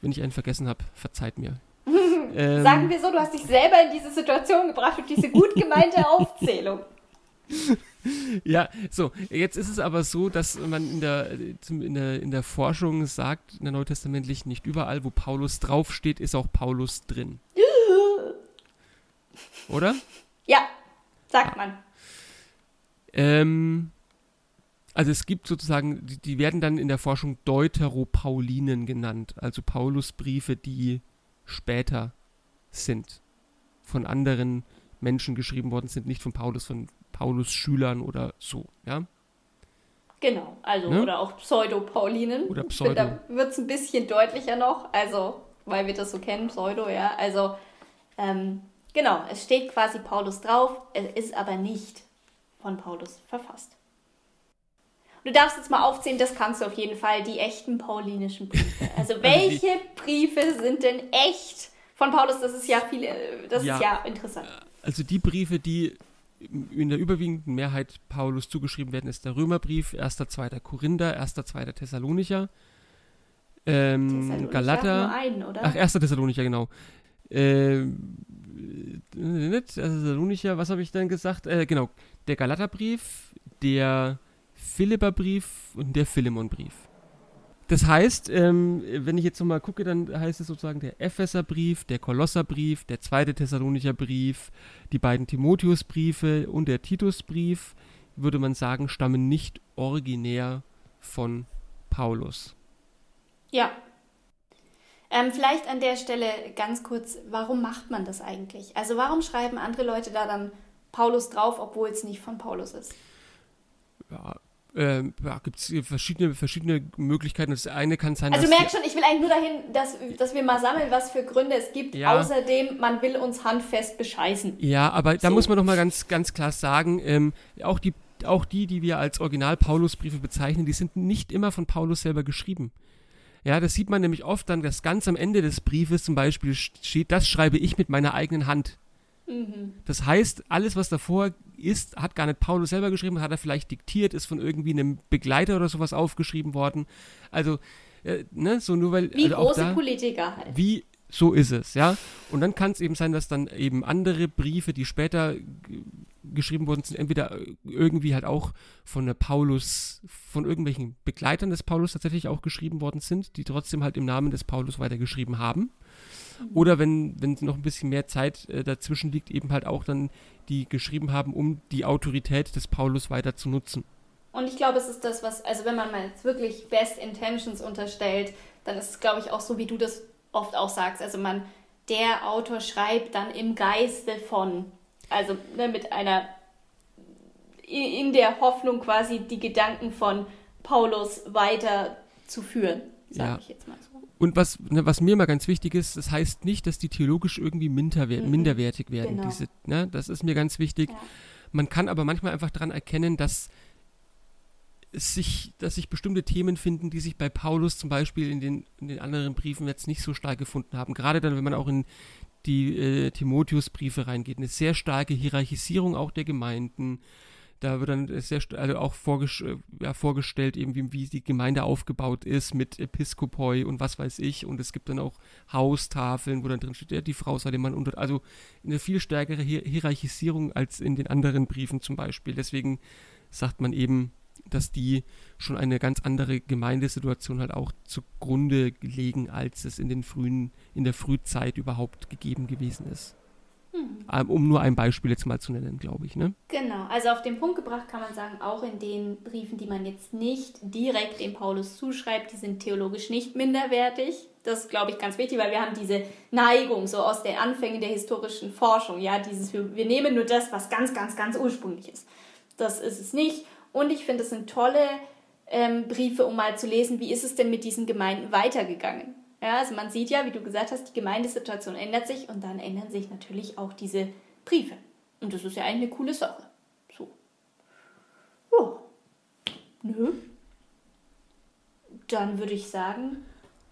Wenn ich einen vergessen habe, verzeiht mir. *laughs* ähm, Sagen wir so, du hast dich selber in diese Situation gebracht durch diese gut gemeinte *laughs* Aufzählung. ja, so, jetzt ist es aber so, dass man in der, in der, in der Forschung sagt, in der Neutestamentlichen, nicht überall, wo Paulus draufsteht, ist auch Paulus drin. *laughs* Oder? Ja, sagt man. Ähm, also es gibt sozusagen, die, die, werden dann in der Forschung Deuteropaulinen genannt, also Paulusbriefe, die später sind, von anderen Menschen geschrieben worden sind, nicht von Paulus, von Paulus Schülern oder so, ja. Genau, also ne? oder auch Pseudo-Paulinen. Oder *laughs* Pseudo. Da wird es ein bisschen deutlicher noch, also weil wir das so kennen, Pseudo, ja. Also ähm, Genau, es steht quasi Paulus drauf, es ist aber nicht von Paulus verfasst. Du darfst jetzt mal aufzählen, das kannst du auf jeden Fall, die echten paulinischen Briefe. *laughs* Also, also welche Briefe sind denn echt von Paulus? Das ist ja viel, das ja, ist ja interessant. Also die Briefe, die in der überwiegenden Mehrheit Paulus zugeschrieben werden, ist der Römerbrief, 1., 2. Korinther, 1., 2. Thessalonicher, ähm, Galater. Einen, Ach, 1. Thessalonicher, genau. Ähm, Thessalonicher, was habe ich dann gesagt? Äh, genau, der Galaterbrief, der Philipperbrief und der Philemonbrief. Das heißt, ähm, wenn ich jetzt nochmal gucke, dann heißt es sozusagen der Epheserbrief, der Kolosserbrief, der zweite Thessalonicher Brief, die beiden Timotheusbriefe und der Titusbrief, würde man sagen, stammen nicht originär von Paulus. Ja, ähm, vielleicht an der Stelle ganz kurz, warum macht man das eigentlich? Also warum schreiben andere Leute da dann Paulus drauf, obwohl es nicht von Paulus ist? Ja, äh, ja, gibt es verschiedene, verschiedene Möglichkeiten. Das eine kann sein, Also du merkst schon, ich will eigentlich nur dahin, dass, dass wir mal sammeln, was für Gründe es gibt. Ja. Außerdem, man will uns handfest bescheißen. Ja, aber so. da muss man doch mal ganz, ganz klar sagen, ähm, auch die auch die, die wir als Original-Paulus-Briefe bezeichnen, die sind nicht immer von Paulus selber geschrieben. Ja, das sieht man nämlich oft dann, dass ganz am Ende des Briefes zum Beispiel steht, das schreibe ich mit meiner eigenen Hand. Mhm. Das heißt, alles, was davor ist, hat gar nicht Paulus selber geschrieben, hat er vielleicht diktiert, ist von irgendwie einem Begleiter oder sowas aufgeschrieben worden. Also, äh, ne, so nur weil. Wie also große da, Politiker halt. Wie, so ist es, ja. Und dann kann es eben sein, dass dann eben andere Briefe, die später geschrieben worden sind, entweder irgendwie halt auch von der Paulus, von irgendwelchen Begleitern des Paulus tatsächlich auch geschrieben worden sind, die trotzdem halt im Namen des Paulus weitergeschrieben haben. Oder wenn, wenn noch ein bisschen mehr Zeit äh, dazwischen liegt, eben halt auch dann die geschrieben haben, um die Autorität des Paulus weiter zu nutzen. Und ich glaube, es ist das, was, also wenn man mal jetzt wirklich Best Intentions unterstellt, dann ist es, glaube ich, auch so, wie du das oft auch sagst. Also man, der Autor schreibt dann im Geiste von also ne, mit einer, in der Hoffnung quasi die Gedanken von Paulus weiterzuführen, sage ja. ich jetzt mal so. Und was, ne, was mir mal ganz wichtig ist, das heißt nicht, dass die theologisch irgendwie minderwer mhm. minderwertig werden. Genau. Diese, ne, das ist mir ganz wichtig. Ja. Man kann aber manchmal einfach daran erkennen, dass sich, dass sich bestimmte Themen finden, die sich bei Paulus zum Beispiel in den, in den anderen Briefen jetzt nicht so stark gefunden haben. Gerade dann, wenn man auch in die äh, Timotheusbriefe reingeht. Eine sehr starke Hierarchisierung auch der Gemeinden. Da wird dann sehr also auch vorges äh, ja, vorgestellt, eben wie, wie die Gemeinde aufgebaut ist mit Episkopoi und was weiß ich. Und es gibt dann auch Haustafeln, wo dann drin steht, ja, die Frau sei dem Mann unter. Also eine viel stärkere Hier Hierarchisierung als in den anderen Briefen zum Beispiel. Deswegen sagt man eben, dass die schon eine ganz andere Gemeindesituation halt auch zugrunde legen, als es in den frühen, in der Frühzeit überhaupt gegeben gewesen ist. Mhm. Um nur ein Beispiel jetzt mal zu nennen, glaube ich. Ne? Genau, also auf den Punkt gebracht kann man sagen, auch in den Briefen, die man jetzt nicht direkt dem Paulus zuschreibt, die sind theologisch nicht minderwertig. Das ist, glaube ich, ganz wichtig, weil wir haben diese Neigung so aus den Anfängen der historischen Forschung. Ja, dieses, wir, wir nehmen nur das, was ganz, ganz, ganz ursprünglich ist. Das ist es nicht. Und ich finde, es sind tolle ähm, Briefe, um mal zu lesen, wie ist es denn mit diesen Gemeinden weitergegangen. Ja, also man sieht ja, wie du gesagt hast, die Gemeindesituation ändert sich und dann ändern sich natürlich auch diese Briefe. Und das ist ja eigentlich eine coole Sache. So. Ja. Nö. Dann würde ich sagen,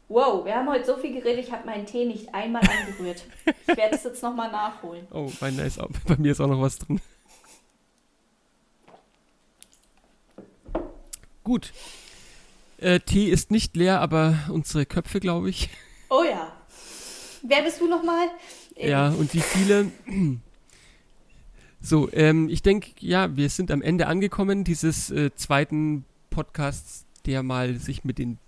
wow, wir haben heute so viel geredet, ich habe meinen Tee nicht einmal angerührt. Ich werde es jetzt nochmal nachholen. Oh, mein auch, *laughs* bei mir ist auch noch was drin. Gut. Äh, Tee ist nicht leer, aber unsere Köpfe, glaube ich. Oh ja. Wer bist du nochmal? Ja, und wie viele? So, ähm, ich denke, ja, wir sind am Ende angekommen dieses äh, zweiten Podcasts, der mal sich mit den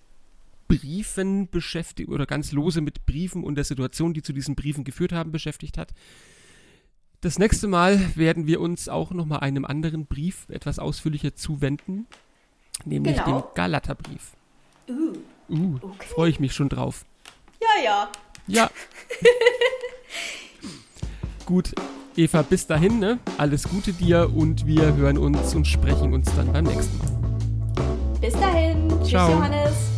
Briefen beschäftigt oder ganz lose mit Briefen und der Situation, die zu diesen Briefen geführt haben, beschäftigt hat. Das nächste Mal werden wir uns auch nochmal einem anderen Brief etwas ausführlicher zuwenden nämlich genau. dem Galaterbrief. Uh, uh okay. freue ich mich schon drauf. Ja, ja. Ja. *laughs* Gut, Eva, bis dahin, ne? Alles Gute dir und wir hören uns und sprechen uns dann beim nächsten Mal. Bis dahin. Tschüss, Ciao. Johannes.